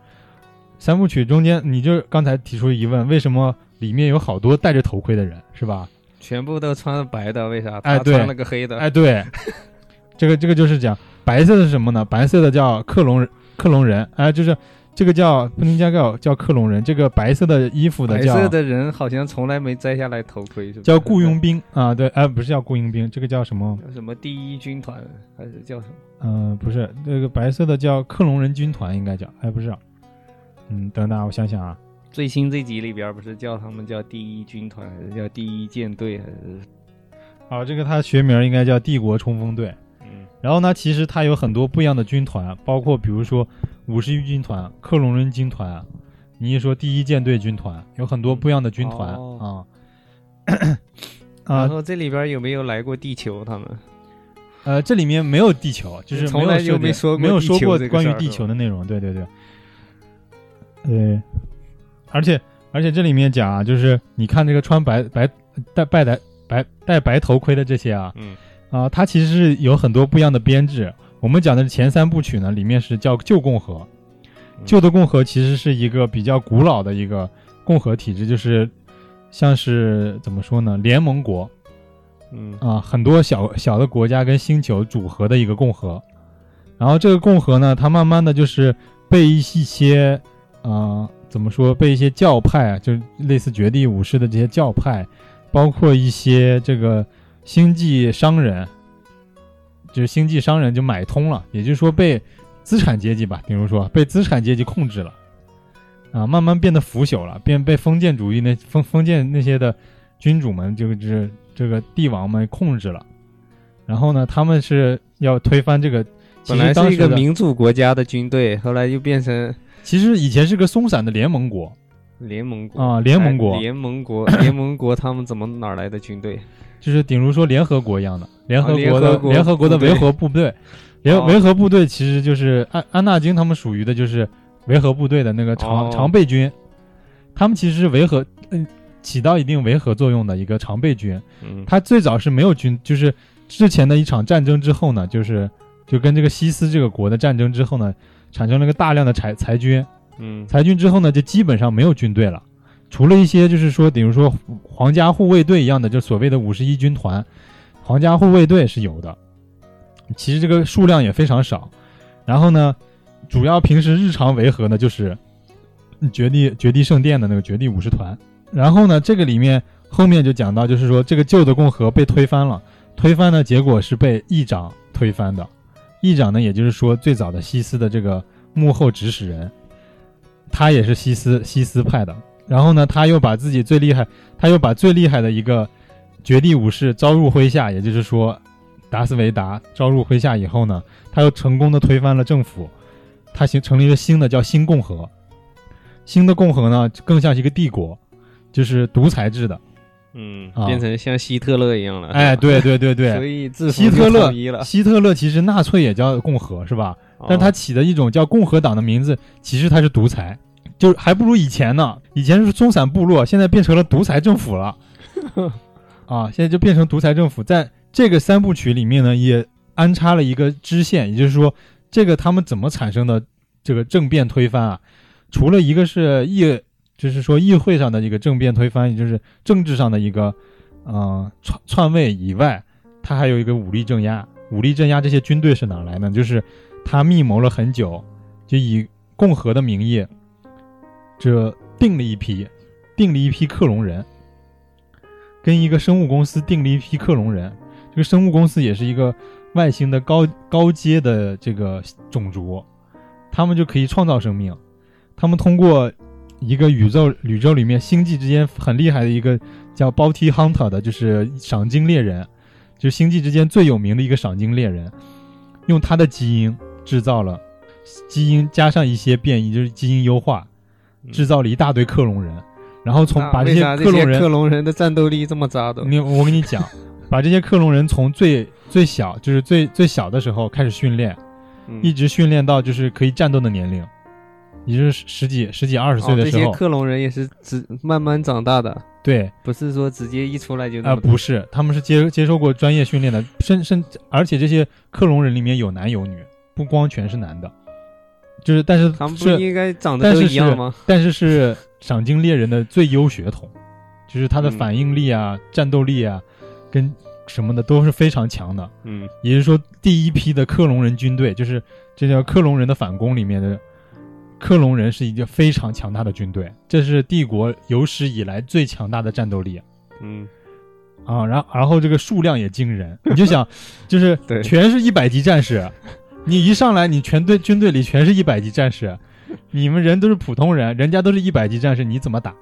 三部曲中间，你就刚才提出疑问，为什么里面有好多戴着头盔的人，是吧？
全部都穿白的，为啥？
哎，
对，穿了个黑的。
哎，对，这个这个就是讲白色的是什么呢？白色的叫克隆人，克隆人，哎，就是这个叫不能加叫叫克隆人。这个白色的衣服的
白色的人好像从来没摘下来头盔，是吧？
叫雇佣兵啊，对，哎，不是叫雇佣兵，这个叫什么？
叫什么第一军团还是叫什么？
嗯，不是，这个白色的叫克隆人军团，应该叫，哎，不是。嗯，等等，我想想啊，
最新这集里边不是叫他们叫第一军团，还是叫第一舰队，还是？
啊，这个它学名应该叫帝国冲锋队。
嗯，
然后呢，其实它有很多不一样的军团，包括比如说五十一军团、克隆人军团，你一说第一舰队军团，有很多不一样的军团啊。
啊，然后这里边有没有来过地球？他们？
呃，这里面没有地球，就是
从来就没说
没有说过关于
地
球的内容。对对对。对，而且而且这里面讲啊，就是你看这个穿白白戴白戴白戴白头盔的这些啊，
嗯。
啊，它其实是有很多不一样的编制。我们讲的前三部曲呢，里面是叫旧共和，旧的共和其实是一个比较古老的一个共和体制，就是像是怎么说呢，联盟国，
嗯。
啊，很多小小的国家跟星球组合的一个共和。然后这个共和呢，它慢慢的就是被一些啊，怎么说？被一些教派啊，就类似绝地武士的这些教派，包括一些这个星际商人，就是星际商人就买通了，也就是说被资产阶级吧，比如说被资产阶级控制了，啊，慢慢变得腐朽了，变被封建主义那封封建那些的君主们，就是这个帝王们控制了。然后呢，他们是要推翻这个，
本来是一个民主国家的军队，后来又变成。
其实以前是个松散的联盟国，
联盟国？
啊，联盟国，
联盟国，联盟国，他们怎么哪来的军队？
就是顶如说联合国一样的，联合
国
的联合国的维和部队，联维和部队其实就是安安纳金他们属于的就是维和部队的那个常常备军，他们其实是维和嗯起到一定维和作用的一个常备军。
嗯，
他最早是没有军，就是之前的一场战争之后呢，就是就跟这个西斯这个国的战争之后呢。产生了个大量的裁裁军，
嗯，
裁军之后呢，就基本上没有军队了，除了一些就是说，比如说皇家护卫队一样的，就所谓的五十一军团，皇家护卫队是有的，其实这个数量也非常少。然后呢，主要平时日常维和呢，就是绝地绝地圣殿的那个绝地武士团。然后呢，这个里面后面就讲到，就是说这个旧的共和被推翻了，推翻的结果是被议长推翻的。议长呢，也就是说最早的西斯的这个幕后指使人，他也是西斯西斯派的。然后呢，他又把自己最厉害，他又把最厉害的一个绝地武士招入麾下，也就是说达斯维达招入麾下以后呢，他又成功的推翻了政府，他形成立了新的叫新共和。新的共和呢，更像是一个帝国，就是独裁制的。
嗯，变成像希特勒一样了。
哎，对对对对，
所以
希特勒
了。
希特勒其实纳粹也叫共和是吧？但他起的一种叫共和党的名字，其实他是独裁。就还不如以前呢。以前是松散部落，现在变成了独裁政府了。啊，现在就变成独裁政府。在这个三部曲里面呢，也安插了一个支线，也就是说，这个他们怎么产生的这个政变推翻啊？除了一个是议，就是说议会上的一个政变推翻，也就是政治上的一个，呃，篡篡位以外，他还有一个武力镇压。武力镇压这些军队是哪来呢？就是他密谋了很久，就以共和的名义，这定了一批，定了一批克隆人，跟一个生物公司定了一批克隆人。这个生物公司也是一个外星的高高阶的这个种族，他们就可以创造生命。他们通过一个宇宙宇宙里面星际之间很厉害的一个叫 Bounty Hunter 的，就是赏金猎人。就是星际之间最有名的一个赏金猎人，用他的基因制造了基因加上一些变异，就是基因优化，制造了一大堆克隆人，然后从把这些克隆人
克隆人的战斗力这么渣的，
你我跟你讲，把这些克隆人从最最小就是最最小的时候开始训练，一直训练到就是可以战斗的年龄，也就是十几十几二十岁的时候，
这些克隆人也是只慢慢长大的。
对，
不是说直接一出来就
啊，不是，他们是接接受过专业训练的，甚甚，而且这些克隆人里面有男有女，不光全是男的，就是但是
他们不应该长得都一样吗？
但是是赏金猎人的最优血统，就是他的反应力啊、战斗力啊，跟什么的都是非常强的。
嗯，
也就是说，第一批的克隆人军队，就是这叫克隆人的反攻里面的。克隆人是一个非常强大的军队，这是帝国有史以来最强大的战斗力。
嗯，
啊，然后然后这个数量也惊人，你就想，就是全是一百级战士，你一上来你全队军队里全是一百级战士，你们人都是普通人，人家都是一百级战士，你怎么打？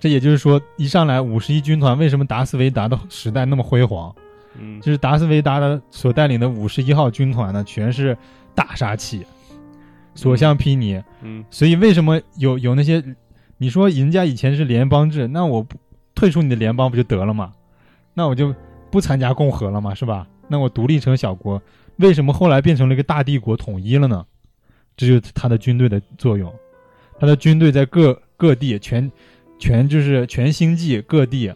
这也就是说，一上来五十一军团为什么达斯维达的时代那么辉煌？
嗯，
就是达斯维达的所带领的五十一号军团呢，全是大杀器。所向披靡，
嗯，
所以为什么有有那些，你说人家以前是联邦制，那我不退出你的联邦不就得了吗？那我就不参加共和了嘛，是吧？那我独立成小国，为什么后来变成了一个大帝国统一了呢？这就是他的军队的作用，他的军队在各各地全全就是全星际各地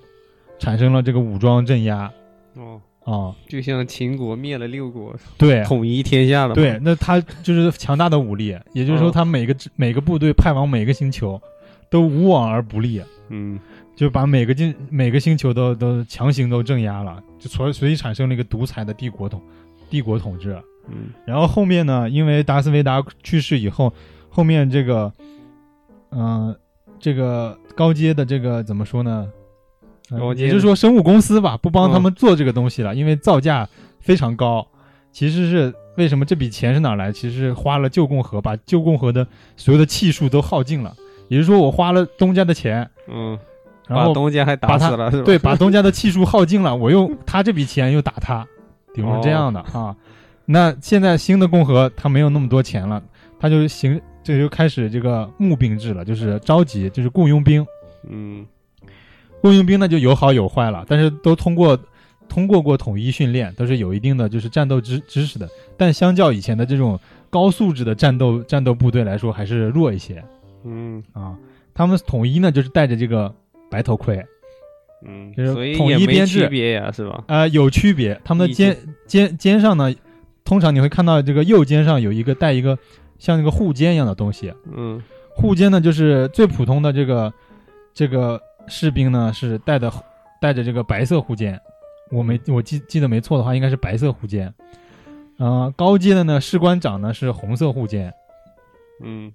产生了这个武装镇压，
哦。
啊，
就像秦国灭了六国，
对，
统一天下了。
对，那他就是强大的武力，也就是说，他每个每个部队派往每个星球，都无往而不利。
嗯，
就把每个星每个星球都都强行都镇压了，就所所以产生了一个独裁的帝国统帝国统治。
嗯，
然后后面呢，因为达斯维达去世以后，后面这个，嗯，这个高阶的这个怎么说呢？也就是说，生物公司吧，不帮他们做这个东西了，因为造价非常高。其实是为什么这笔钱是哪来？其实是花了旧共和，把旧共和的所有的气数都耗尽了。也就是说，我花了东家的钱，
嗯，
然后
东家还打死了，
对，把东家的气数耗尽了，我用 他这笔钱又打他，比如这样的啊。那现在新的共和他没有那么多钱了，他就行，这就开始这个募兵制了，就是召集，就是雇佣兵，
嗯。
雇佣兵那就有好有坏了，但是都通过通过过统一训练，都是有一定的就是战斗知知识的。但相较以前的这种高素质的战斗战斗部队来说，还是弱一些。
嗯
啊，他们统一呢就是戴着这个白头盔，
嗯，
就是统一编制，
区别呀，是吧？
啊，有区别。他们的肩肩肩上呢，通常你会看到这个右肩上有一个带一个像那个护肩一样的东西。
嗯，
护肩呢就是最普通的这个这个。士兵呢是带的带着这个白色护肩，我没我记记得没错的话，应该是白色护肩。呃，高阶的呢，士官长呢是红色护肩。
嗯，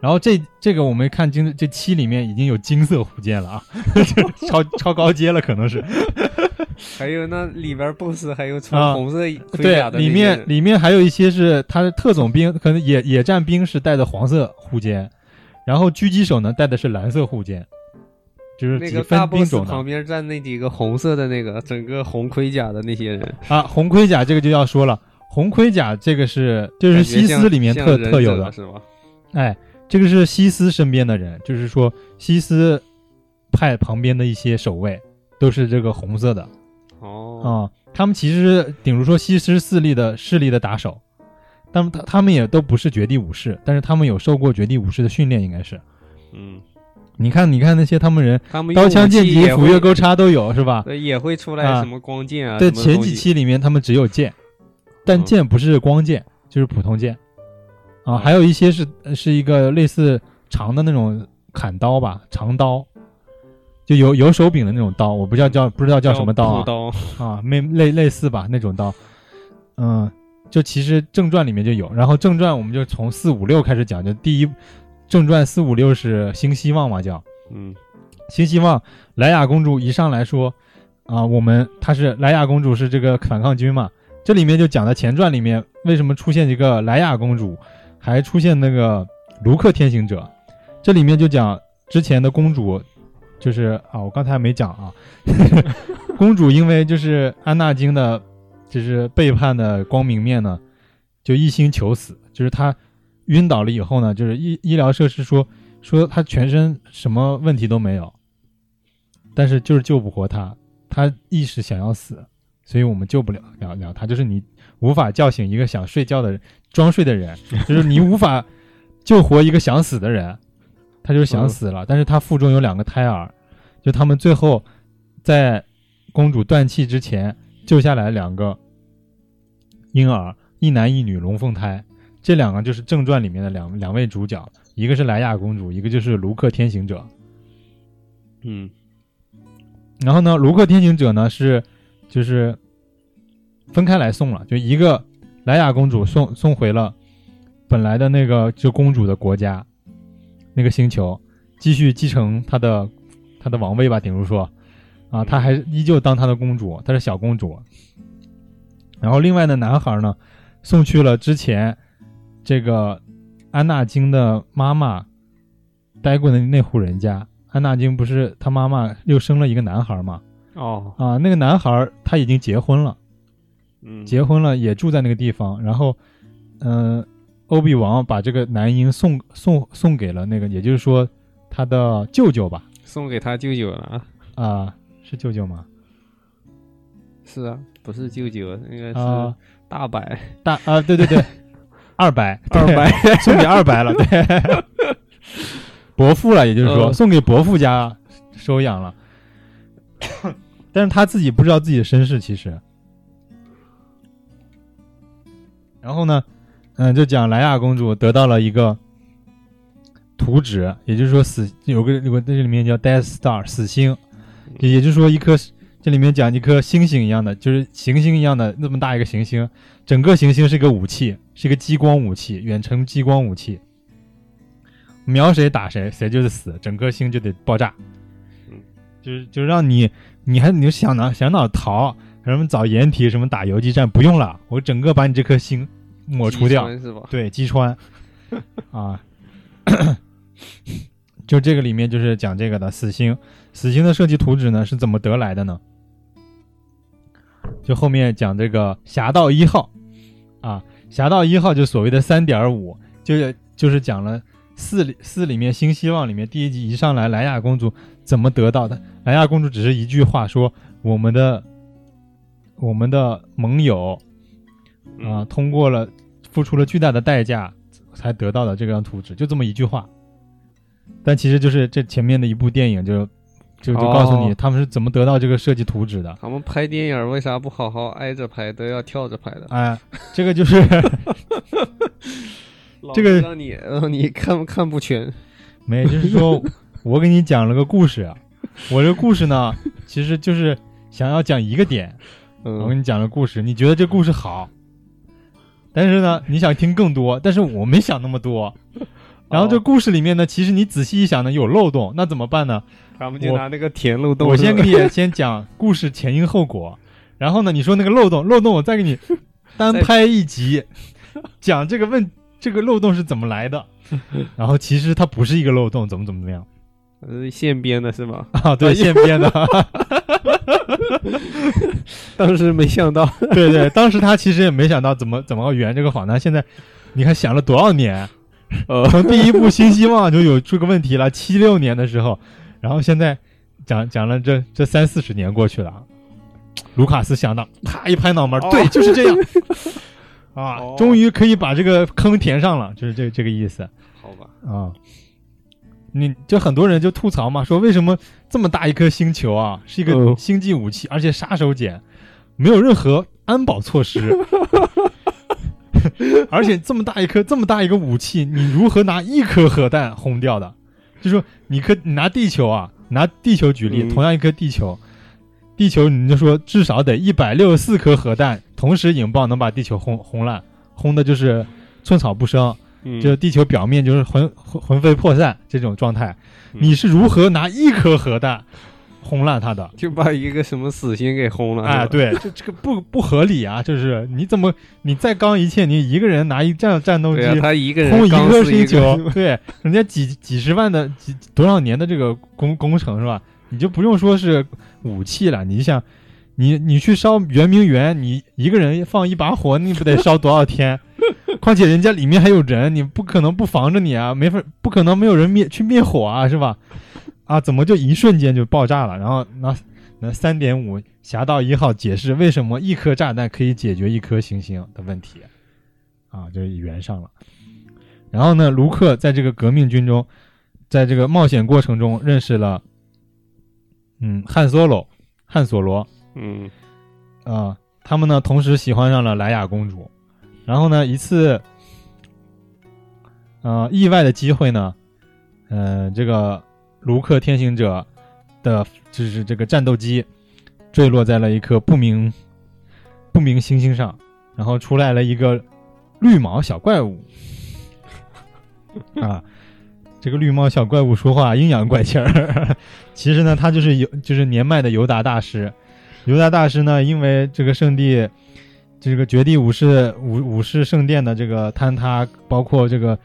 然后这这个我们看金这七里面已经有金色护肩了啊，超超高阶了可能是。
还有那里边 BOSS 还有穿红色
盔甲的，里面里面还有一些是他的特种兵，可能野野战兵是带的黄色护肩，然后狙击手呢带的是蓝色护肩。就是
那个大 boss 旁边站那几个红色的那个整个红盔甲的那些人。
啊，红盔甲这个就要说了，红盔甲这个是就是西斯里面特特有的，
是吗？
哎，这个是西斯身边的人，就是说西斯派旁边的一些守卫都是这个红色的
哦。
啊，他们其实顶如说西斯势力的势力的打手，他们他他们也都不是绝地武士，但是他们有受过绝地武士的训练，应该是。
嗯，
你看，你看那些他们人，
他们
刀枪剑戟、斧钺钩叉都有，是吧？
对也会出来
啊
什么光剑啊？
对，前几期里面他们只有剑，但
嗯
剑不是光剑，就是普通剑啊，
嗯
还有一些是是一个类似长的那种砍刀吧，长刀，就有有手柄的那种刀，我不知道叫不知道叫什么刀啊
补刀，
啊，类类类似吧那种刀，嗯，就其实正传里面就有，然后正传我们就从四五六开始讲，就第一正传四五六是新希望嘛叫。
嗯
新希望莱雅公主一上来说，啊，我们她是莱雅公主是这个反抗军嘛，这里面就讲的前传里面为什么出现一个莱雅公主，还出现那个卢克天行者，这里面就讲之前的公主，就是啊，我刚才没讲啊，公主因为就是安纳金的，就是背叛的光明面呢，就一心求死，就是她晕倒了以后呢，就是医医疗设施说说他全身什么问题都没有，但是就是救不活他，他意识想要死，所以我们救不了了了他，就是你无法叫醒一个想睡觉的人，装睡的人，就是你无法救活一个想死的人，他就是想死了，但是他腹中有两个胎儿，就他们最后在公主断气之前救下来两个婴儿，一男一女龙凤胎，这两个就是正传里面的两两位主角，一个是莱雅公主，一个就是卢克天行者。
嗯
然后呢，卢克天行者呢是就是分开来送了，就一个莱雅公主送送回了本来的那个就公主的国家那个星球，继续继承她的她的王位吧，顶如说啊，她还依旧当她的公主，她是小公主。然后另外的男孩呢，送去了之前这个安纳金的妈妈待过的那户人家。安纳金不是他妈妈又生了一个男孩嘛？
哦
啊，那个男孩他已经结婚了，
嗯
结婚了也住在那个地方。然后，嗯、欧比王把这个男婴送送送给了那个，也就是说他的舅舅吧？
送给他舅舅了啊，
啊，是舅舅吗？
是啊，不是舅舅，那个
啊
是，大伯
大啊，对对对，二百，
二百，
送给二百了，对，伯父了，也就是说、
嗯。
送给伯父家收养了。但是他自己不知道自己的身世，其实。然后呢，嗯，就讲莱雅公主得到了一个图纸，也就是说死有个有个这里面叫 Death Star 死星，也也就是说一颗这里面讲一颗星星一样的，就是行星一样的那么大一个行星，整个行星是一个武器，是一个激光武器，远程激光武器，瞄谁打谁，谁就是死，整颗星就得爆炸。
嗯，
就是就是让你，你还你就想哪想哪逃，什么找掩体，什么打游击战，不用了，我整个把你这颗星抹除掉。对，击穿 啊，就这个里面就是讲这个的死星，死星的设计图纸呢是怎么得来的呢？就后面讲这个侠盗一号啊，侠盗一号就所谓的三点五，就是就是讲了四里四里面新希望里面第一集一上来莱娅公主怎么得到的，莱娅公主只是一句话说我们的我们的盟友啊，
嗯
通过了付出了巨大的代价才得到的这张图纸，就这么一句话。但其实就是这前面的一部电影就就就告诉你
哦
他们是怎么得到这个设计图纸的。
他们拍电影为啥不好好挨着拍，都要跳着拍的？
哎，这个就是 这个
让你让你看看不全，
没，就是说我给你讲了个故事啊，我这个故事呢，其实就是想要讲一个点，我给
嗯，
你讲了故事，你觉得这故事好，但是呢，你想听更多，但是我没想那么多。然后这
哦
故事里面呢，其实你仔细一想呢，有漏洞，那怎么办呢？
他们就
我
拿那个填漏洞。
我先给你先讲故事前因后果，然后呢，你说那个漏洞，漏洞我再给你单拍一集，讲这个问这个漏洞是怎么来的，然后其实它不是一个漏洞，怎么怎么怎么样
呃现编的是吗？
啊？对，现编的，
当时没想到，
对对，当时他其实也没想到怎么怎么圆这个谎，他现在你看想了多少年，
呃，
从第一部《新希望》就有这个问题了，七六年的时候，然后现在讲讲了这这三四十年过去了，卢卡斯想到，啪一拍脑门，
哦
对，就是这样 啊，
哦
终于可以把这个坑填上了，就是这这个意思
好吧，
啊。你就很多人就吐槽嘛，说为什么这么大一颗星球啊，是一个
嗯
星际武器，而且杀手锏，没有任何安保措施，而且这么大一颗这么大一个武器，你如何拿一颗核弹轰掉的？就说你可你拿地球啊，拿地球举例，
嗯。
同样一颗地球，地球你就说至少得一百六十四颗核弹同时引爆，能把地球轰轰烂，轰的就是寸草不生。
嗯。
就地球表面就是魂魂魂飞魄散这种状态，
嗯。
你是如何拿一颗核弹轰烂他的？
就把一个什么死星给轰了，
哎，对，这这个不不合理啊！就是你怎么你再刚一切，你一个人拿一战战斗机
他一个人
轰一个星球，对，人家几几十万的几多少年的这个工工程是吧？你就不用说是武器了，你想，你你去烧圆明园，你一个人放一把火，你不得烧多少天？况且人家里面还有人，你不可能不防着你啊，没法，不可能没有人灭去灭火啊，是吧？啊，怎么就一瞬间就爆炸了？然后那那三点五侠盗一号解释为什么一颗炸弹可以解决一颗行星的问题，啊，就是圆上了。然后呢，卢克在这个革命军中，在这个冒险过程中认识了，嗯，汉索罗，汉索罗，
嗯
啊、他们呢同时喜欢上了莱雅公主，然后呢一次，呃，意外的机会呢，呃，这个卢克天行者的就是这个战斗机坠落在了一颗不明不明行星上，然后出来了一个绿毛小怪物，啊。这个绿帽小怪物说话阴阳怪气儿，其实呢，他就是尤就是年迈的尤达大师，尤达大师呢，因为这个圣地，这个绝地武士武武士圣殿的这个坍塌，包括这个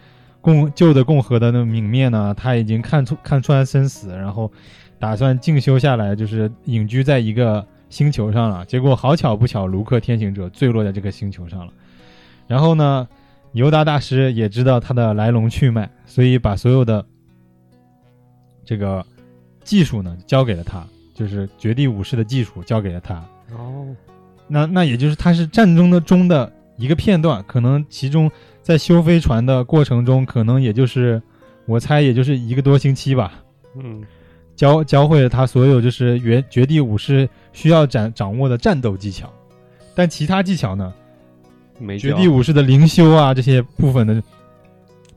共旧的共和的那泯灭呢，他已经看出看穿生死，然后打算静修下来，就是隐居在一个星球上了。结果好巧不巧，卢克天行者坠落在这个星球上了。然后呢，尤达大师也知道他的来龙去脉，所以把所有的这个技术呢交给了他。就是绝地武士的技术交给了他。
哦，
那那也就是他是战争的中的一个片段，可能其中在修飞船的过程中，可能也就是我猜也就是一个多星期吧，
嗯。
教教会了他所有就是绝绝地武士需要掌掌握的战斗技巧，但其他技巧呢，
没
绝地武士的灵修啊这些部分的，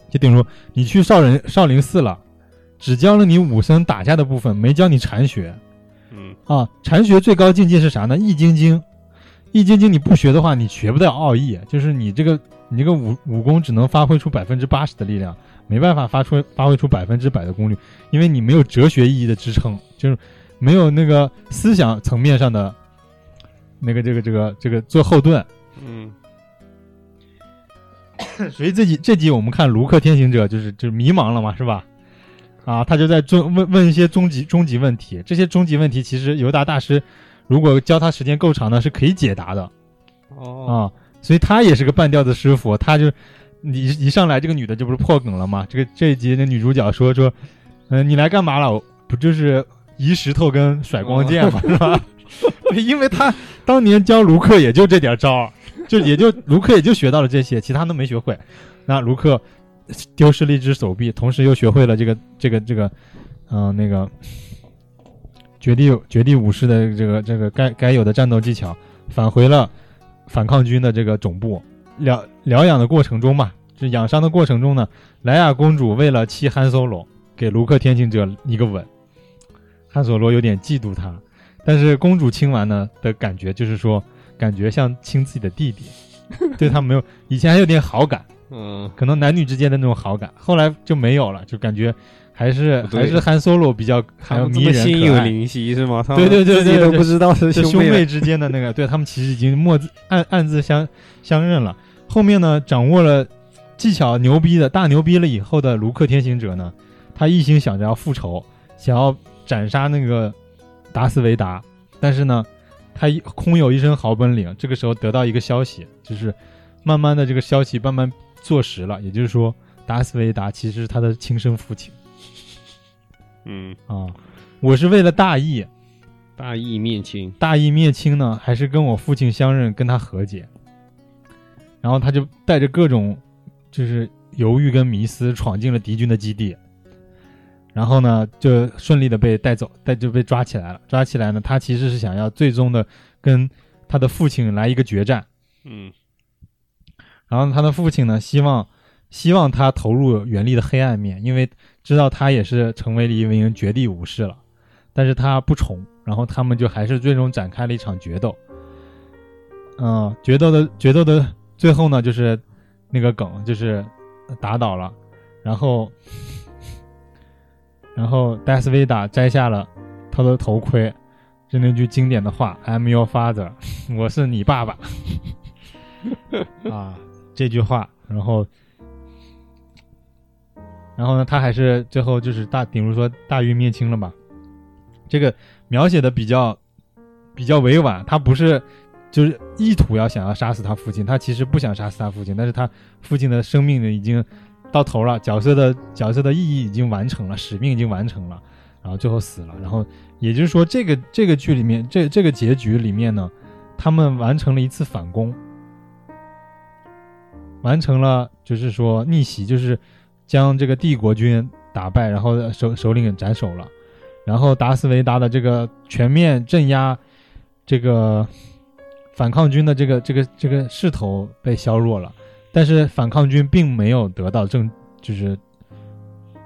就等于说你去少林少林寺了，只教了你武僧打架的部分，没教你禅学。
嗯。
啊，禅学最高境界是啥呢？易筋经，易筋经你不学的话，你学不到奥义，就是你这个你这个武武功只能发挥出百分之八十的力量，没办法发出发挥出百分之百的功率，因为你没有哲学意义的支撑，就是没有那个思想层面上的那个这个这个这个做后盾。
嗯
所以这集这集我们看卢克天行者就是就是迷茫了嘛，是吧？啊，他就在问问问一些终极终极问题，这些终极问题其实尤达大师如果教他时间够长呢，是可以解答的
哦
啊。所以他也是个半吊子师傅，他就你一上来这个女的就不是破梗了吗？这个这一集那女主角说说，嗯、你来干嘛了？不就是移石头跟甩光剑吗？是吧？因为他当年教卢克也就这点招儿，就也就卢克也就学到了这些，其他都没学会。那卢克丢失了一只手臂，同时又学会了这个这个这个，嗯、那个绝地绝地武士的这个这个该该有的战斗技巧，返回了反抗军的这个总部。疗疗养的过程中嘛，就养伤的过程中呢，莱雅公主为了气汉索罗，给卢克天行者一个吻。汉索罗有点嫉妒他，但是公主亲完呢的感觉就是说，感觉像亲自己的弟弟，对他没有以前还有点好感，
嗯
可能男女之间的那种好感，后来就没有了，就感觉还是还是韩 solo 比较还
心有。灵犀是吗？他
对对对对对
都不知道是兄妹
兄妹之间的那个，对他们其实已经默自暗暗自相相认了。后面呢，掌握了技巧牛逼的大牛逼了以后的卢克天行者呢，他一心想着要复仇，想要斩杀那个达斯维达，但是呢，他一空有一身好本领。这个时候得到一个消息，就是慢慢的这个消息慢慢坐实了，也就是说，达斯维达其实是他的亲生父亲
嗯，
啊。我是为了大义，
大义灭亲，
大义灭亲呢，还是跟我父亲相认，跟他和解。然后他就带着各种就是犹豫跟迷思闯进了敌军的基地，然后呢就顺利的被带走，带就被抓起来了。抓起来呢，他其实是想要最终的跟他的父亲来一个决战。
嗯
然后他的父亲呢，希望希望他投入原力的黑暗面，因为知道他也是成为了一名绝地武士了，但是他不从，然后他们就还是最终展开了一场决斗。嗯、决斗的决斗的最后呢，就是那个梗，就是打倒了，然后 然后戴斯维达摘下了他的头盔，是那句经典的话：“I'm your father，我是你爸爸。”啊，这句话，然后，然后呢，他还是最后就是大，比如说大义灭亲了吧？这个描写的比较比较委婉，他不是就是意图要想要杀死他父亲，他其实不想杀死他父亲，但是他父亲的生命呢已经到头了，角色的角色的意义已经完成了，使命已经完成了，然后最后死了，然后也就是说，这个这个剧里面，这这个结局里面呢，他们完成了一次反攻。完成了，就是说逆袭，就是将这个帝国军打败，然后首首领斩首了，然后达斯维达的这个全面镇压这个反抗军的这个这个这个势头被削弱了，但是反抗军并没有得到正就是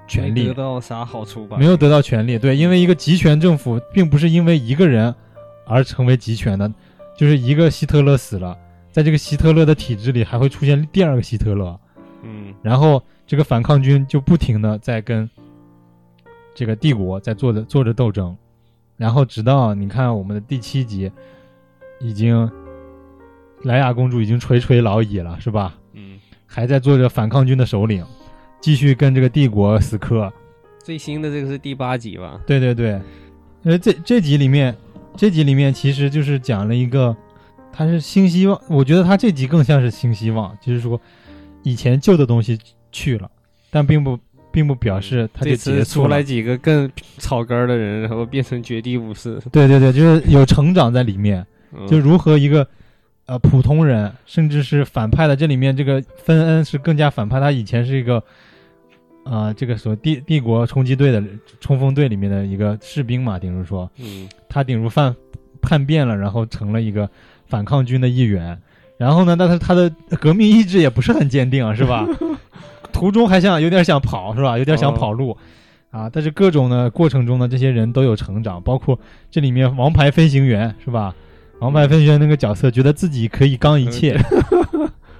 权利
没得，到啥好处吧？
没有得到权利。对，因为一个集权政府并不是因为一个人而成为集权的，就是一个希特勒死了。在这个希特勒的体制里，还会出现第二个希特勒，
嗯
然后这个反抗军就不停的在跟这个帝国在做着做着斗争，然后直到你看我们的第七集，已经莱雅公主已经垂垂老矣了，是吧？
嗯，
还在做着反抗军的首领，继续跟这个帝国死磕。
最新的这个是第八集吧？
对对对，因为这这集里面，这集里面其实就是讲了一个，他是新希望，我觉得他这集更像是新希望，就是说以前旧的东西去了，但并不并不表示他就
这次
结束了。
出来几个更草根儿的人，然后变成绝地武士，
对对对，就是有成长在里面，
嗯
就如何一个呃普通人，甚至是反派的，这里面这个芬恩是更加反派，他以前是一个。啊、这个所谓帝帝国冲击队的冲锋队里面的一个士兵嘛，顶如说，
嗯
他顶如犯叛变了，然后成了一个反抗军的一员。然后呢，但是他的革命意志也不是很坚定啊，是吧？途中还想有点想跑，是吧？有点想跑路、啊。但是各种的过程中呢，这些人都有成长，包括这里面王牌飞行员，是吧？王牌飞行员那个角色觉得自己可以刚一切，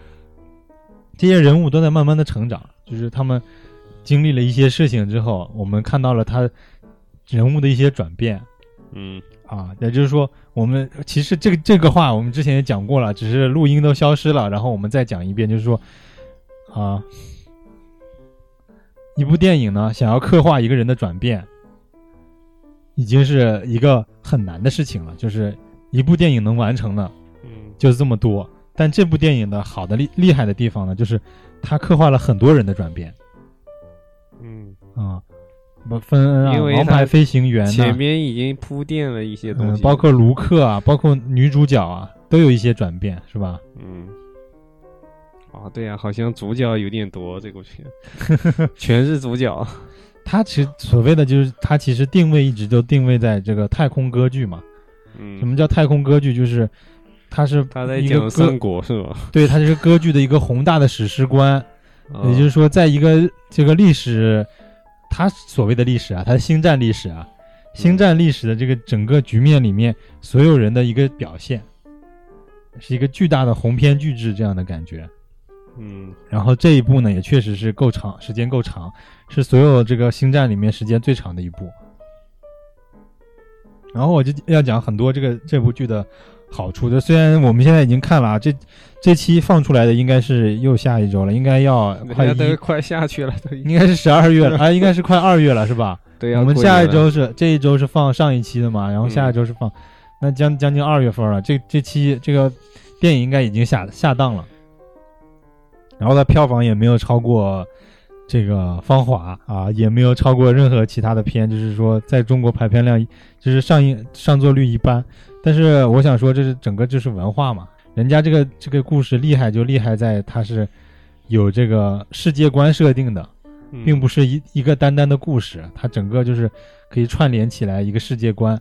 这些人物都在慢慢的成长，就是他们经历了一些事情之后，我们看到了他人物的一些转变。
嗯
啊，也就是说，我们其实这个这个话我们之前也讲过了，只是录音都消失了，然后我们再讲一遍，就是说，啊，一部电影呢，想要刻画一个人的转变，已经是一个很难的事情了。就是一部电影能完成的
嗯
就是这么多，但这部电影的好的厉厉害的地方呢，就是它刻画了很多人的转变
嗯，
啊，不芬恩啊，
因为
王牌飞行员呐、
前面已经铺垫了一些东
嗯，
西，
包括卢克啊，包括女主角啊，都有一些转变，是吧？
嗯。啊，对呀、好像主角有点多，这部片 全是主角。
他其实所谓的就是他其实定位一直都定位在这个太空歌剧嘛。什
嗯，
么叫太空歌剧？就是它是
他在
一个
三，国是吧？
对，它是歌剧的一个宏大的史诗观，
啊
也就是说，在一个这个历史，他所谓的历史啊，他的星战历史啊，星战历史的这个整个局面里面，所有人的一个表现，是一个巨大的鸿篇巨制这样的感觉。
嗯
然后这一部呢，也确实是够长，时间够长，是所有这个星战里面时间最长的一部。然后我就要讲很多这个这部剧的好处。就虽然我们现在已经看了啊，这这期放出来的应该是又下一周了，应该要快
都，快下去了，都
应该是十二月了啊，应该是快二月了，是吧？
对呀、
我们下一周是这一周是放上一期的嘛，然后下一周是放，那将将近二月份了。这这期这个电影应该已经下下档了，然后它票房也没有超过这个《芳华》啊，也没有超过任何其他的片，就是说在中国排片量就是上映上座率一般。但是我想说，这是整个就是文化嘛。人家这个这个故事厉害就厉害在它是有这个世界观设定的，
嗯
并不是一一个单单的故事，它整个就是可以串联起来一个世界观。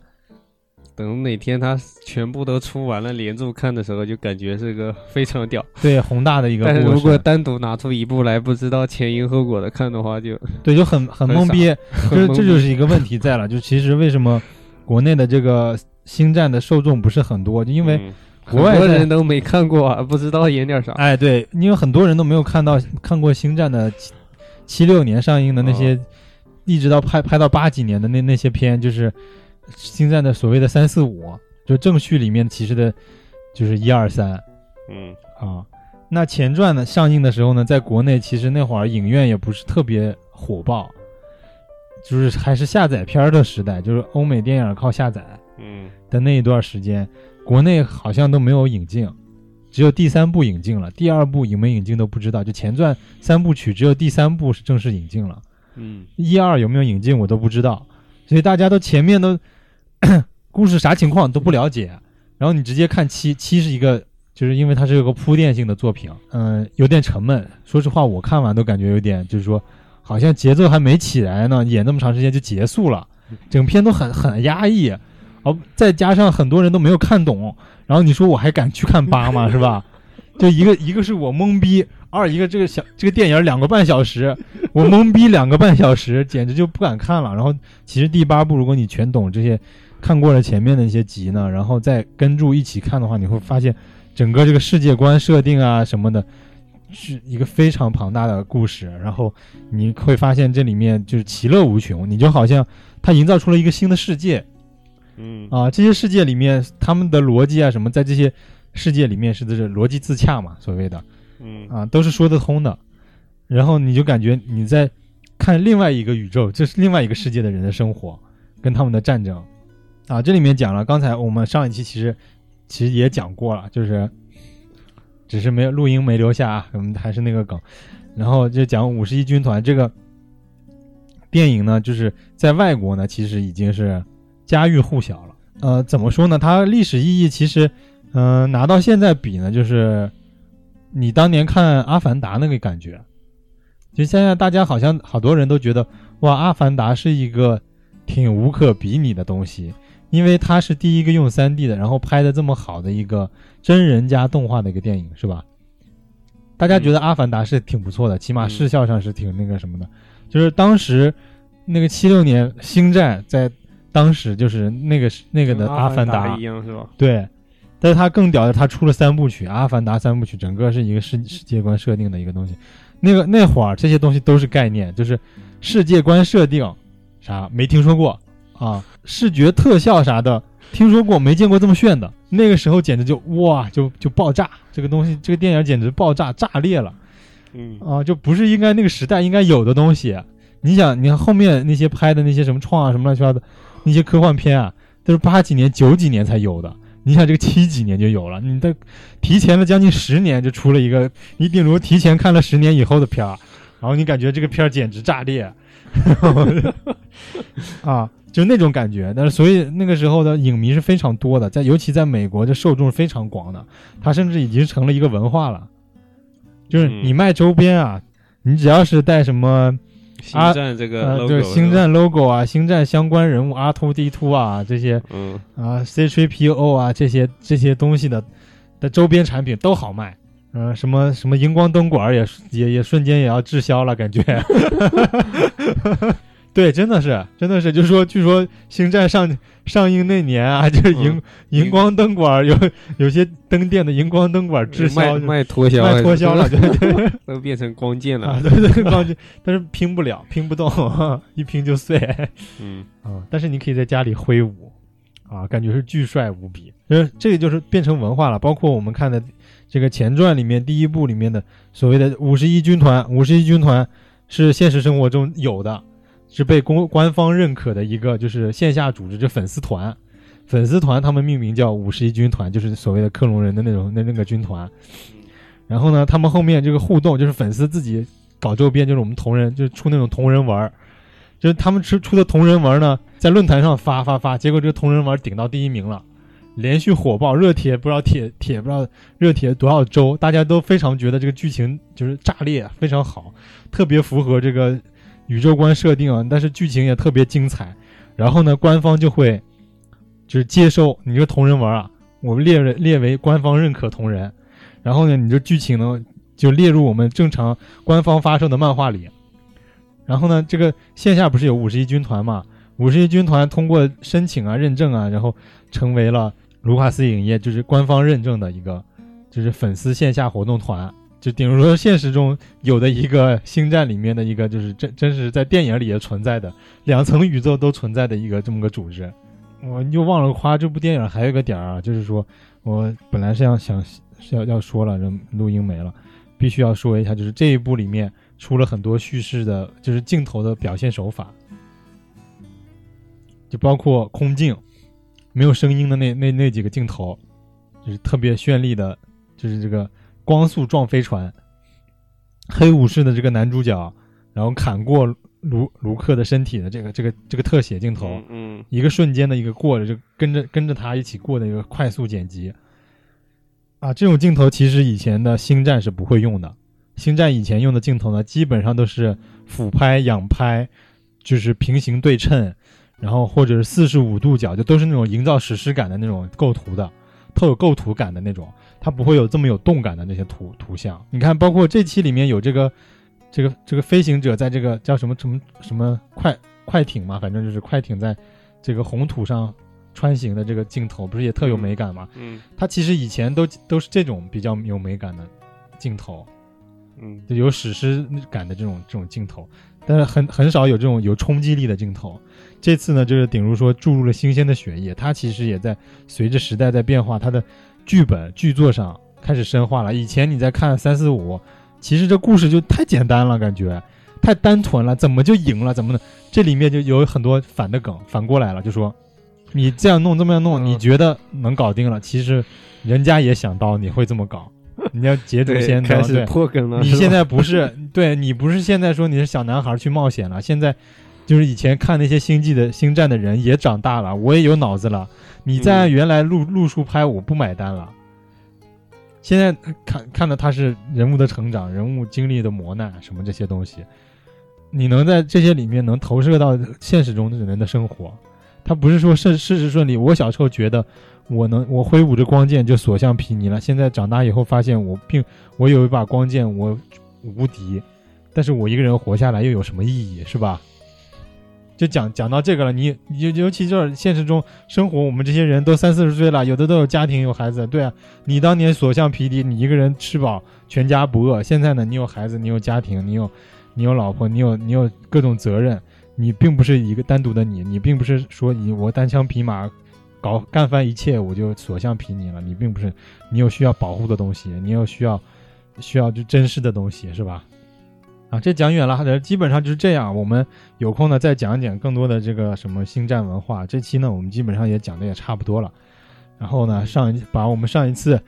等哪天他全部都出完了，连住看的时候，就感觉是个非常屌。
对宏大的一个
但如果单独拿出一部来，不知道前因后果的看的话，就
对就很很懵逼，这这就是一个问题在了。就其实为什么国内的这个星战的受众不是很多，就因为
嗯
国外在
人都没看过啊，不知道演点啥。
哎，对，因为很多人都没有看到看过《星战》的七七六年上映的那些，一直到拍拍到八几年的那那些片，就是《星战》的所谓的三四五，就正序里面其实的，就是一二三
嗯
啊。那前传呢上映的时候呢，在国内其实那会儿影院也不是特别火爆，就是还是下载片儿的时代，就是欧美电影靠下载。
嗯
的那一段时间，国内好像都没有引进，只有第三部引进了，第二部引没引进都不知道。就前传三部曲，只有第三部是正式引进了，
嗯
一二有没有引进我都不知道，所以大家都前面都 故事啥情况都不了解，然后你直接看七，七是一个。就是因为它是有个铺垫性的作品，嗯、有点沉闷。说实话，我看完都感觉有点，就是说，好像节奏还没起来呢，演那么长时间就结束了，整片都很很压抑。哦，再加上很多人都没有看懂，然后你说我还敢去看八吗？是吧？就一个一个是我懵逼，二一个这个小这个电影两个半小时，我懵逼两个半小时，简直就不敢看了。然后其实第八部如果你全懂这些，看过了前面的一些集呢，然后再跟住一起看的话，你会发现整个这个世界观设定啊什么的，是一个非常庞大的故事。然后你会发现这里面就是其乐无穷，你就好像它营造出了一个新的世界。
嗯
啊，这些世界里面他们的逻辑啊什么，在这些世界里面是就是逻辑自洽嘛，所谓的
嗯
啊，都是说得通的。然后你就感觉你在看另外一个宇宙，这是另外一个世界的人的生活跟他们的战争啊。这里面讲了，刚才我们上一期其实其实也讲过了，就是只是没有录音没留下啊，我们还是那个梗。然后就讲五十一军团这个电影呢，就是在外国呢，其实已经是家喻户晓了。呃，怎么说呢？它历史意义其实，嗯、拿到现在比呢，就是你当年看《阿凡达》那个感觉。就现在大家好像好多人都觉得，哇，《阿凡达》是一个挺无可比拟的东西，因为他是第一个用三 D 的，然后拍的这么好的一个真人加动画的一个电影，是吧？大家觉得《阿凡达》是挺不错的，起码
嗯
视效上是挺那个什么的。就是当时那个七六年《星战》在当时就是那个那个的《阿凡
达一样是吧？
对，但是他更屌的，他出了三部曲，《阿凡达》三部曲，整个是一个世世界观设定的一个东西。那个那会儿这些东西都是概念，就是世界观设定啥没听说过啊，视觉特效啥的听说过，没见过这么炫的。那个时候简直就哇，就就爆炸，这个东西这个电影简直爆炸炸裂了。
嗯
啊，就不是应该那个时代应该有的东西。你想，你看后面那些拍的那些什么创啊什么乱七八糟的那些科幻片啊，都是八几年、九几年才有的。你想这个七几年就有了，你的提前了将近十年就出了一个，你顶如提前看了十年以后的片儿，然后你感觉这个片儿简直炸裂，啊，就那种感觉。但是所以那个时候的影迷是非常多的，在尤其在美国，这受众是非常广的，它甚至已经成了一个文化了。就是你
嗯
卖周边啊，你只要是带什么
星
啊
战这个
对，星战 logo 啊，星战相关人物 R two D two 啊这些
嗯
啊 C 3 P O 啊这些这些东西的的周边产品都好卖。嗯、什么什么荧光灯管也也也瞬间也要滞销了，感觉。对，真的是，真的是，就是说，据说星战上上映那年啊，就是荧、
嗯
荧光灯管有有些灯店的荧光灯管滞销，
卖卖脱销，
卖脱销了，对对对。
都变成光剑了。
啊，对对，光剑，但是拼不了，拼不动，一拼就碎
嗯
啊。但是你可以在家里挥舞，啊，感觉是巨帅无比。呃，这个就是变成文化了。包括我们看的这个前传里面第一部里面的所谓的五十一军团，五十一军团是现实生活中有的，是被公官方认可的一个就是线下组织，就粉丝团。粉丝团他们命名叫五十一军团，就是所谓的克隆人的那种那那个军团。然后呢，他们后面这个互动就是粉丝自己搞周边，就是我们同人就出那种同人文，就是他们出出的同人文呢，在论坛上发发发，结果这个同人文顶到第一名了，连续火爆，热帖不知道帖帖不知道热帖多少周，大家都非常觉得这个剧情就是炸裂，非常好，特别符合这个宇宙观设定啊，但是剧情也特别精彩。然后呢，官方就会就是接收你这同人文啊，我们列为列为官方认可同人，然后呢，你这剧情呢就列入我们正常官方发售的漫画里。然后呢，这个线下不是有五十一军团嘛？五十一军团通过申请啊、认证啊，然后成为了卢卡斯影业就是官方认证的一个，就是粉丝线下活动团。就比如说现实中有的一个星战里面的一个，就是真真实在电影里也存在的两层宇宙都存在的一个这么个组织。我又忘了夸这部电影还有一个点儿啊，就是说我本来是要想是要要说了，这录音没了，必须要说一下，就是这一部里面出了很多叙事的，就是镜头的表现手法。就包括空镜，没有声音的那那那几个镜头，就是特别绚丽的，就是这个光速撞飞船，黑武士的这个男主角，然后砍过卢卢克的身体的这个这个这个特写镜头，
嗯，
一个瞬间的一个过着，就跟着跟着他一起过的一个快速剪辑，啊，这种镜头其实以前的星战是不会用的，星战以前用的镜头呢，基本上都是俯拍、仰拍，就是平行对称。然后或者是四十五度角，就都是那种营造史诗感的那种构图的，特有构图感的那种，它不会有这么有动感的那些图图像。你看，包括这期里面有这个，这个这个飞行者在这个叫什么什么什么快快艇嘛，反正就是快艇在这个红土上穿行的这个镜头，不是也特有美感吗？
嗯，
它其实以前都都是这种比较有美感的镜头，
嗯，
就有史诗感的这种这种镜头，但是很很少有这种有冲击力的镜头。这次呢，就是顶如说注入了新鲜的血液，它其实也在随着时代在变化，它的剧本剧作上开始深化了。以前你在看三四五，其实这故事就太简单了，感觉太单纯了，怎么就赢了？怎么呢？这里面就有很多反的梗，反过来了，就说你这样弄，这么样弄，你觉得能搞定了，其实人家也想到你会这么搞，你要捷足先登，
开始破梗了。
你现在不是对你不是现在说你是小男孩去冒险了，现在。就是以前看那些星际的星战的人也长大了，我也有脑子了。你在原来路路数拍，我不买单了。现在看看到他是人物的成长，人物经历的磨难，什么这些东西，你能在这些里面能投射到现实中的人的生活。他不是说事事事顺利。我小时候觉得我能我挥舞着光剑就所向披靡了，现在长大以后发现我并我有一把光剑我无敌，但是我一个人活下来又有什么意义，是吧？就讲讲到这个了，你尤尤其就是现实中生活，我们这些人都三四十岁了，有的都有家庭有孩子。对啊，你当年所向披靡，你一个人吃饱全家不饿。现在呢，你有孩子，你有家庭，你有你有老婆，你有你有各种责任，你并不是一个单独的你，你并不是说你我单枪匹马搞干翻一切我就所向披靡了，你并不是，你有需要保护的东西，你有需要需要就珍视的东西，是吧？啊，这讲远了，基本上就是这样。我们有空呢再讲一讲更多的这个什么星战文化。这期呢，我们基本上也讲的也差不多了。然后呢，上一把我们上一次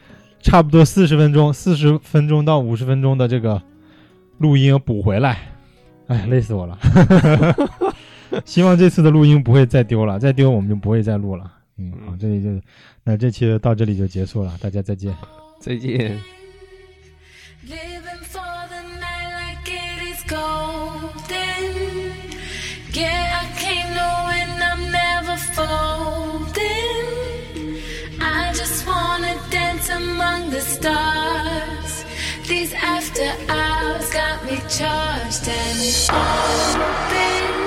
差不多四十分钟、四十分钟到五十分钟的这个录音补回来。哎，累死我了！希望这次的录音不会再丢了，再丢我们就不会再录了。嗯，好，这里就那这期到这里就结束了，大家再见，
再见。
These after hours got me charged and open.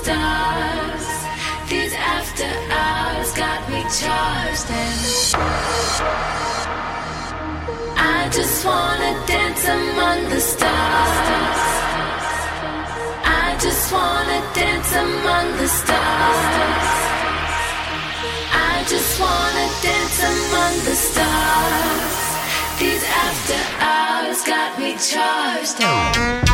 Stars. These after hours got me charged and I just wanna dance among the stars. I just wanna dance among the stars. I just wanna dance among the stars. These after hours got me charged.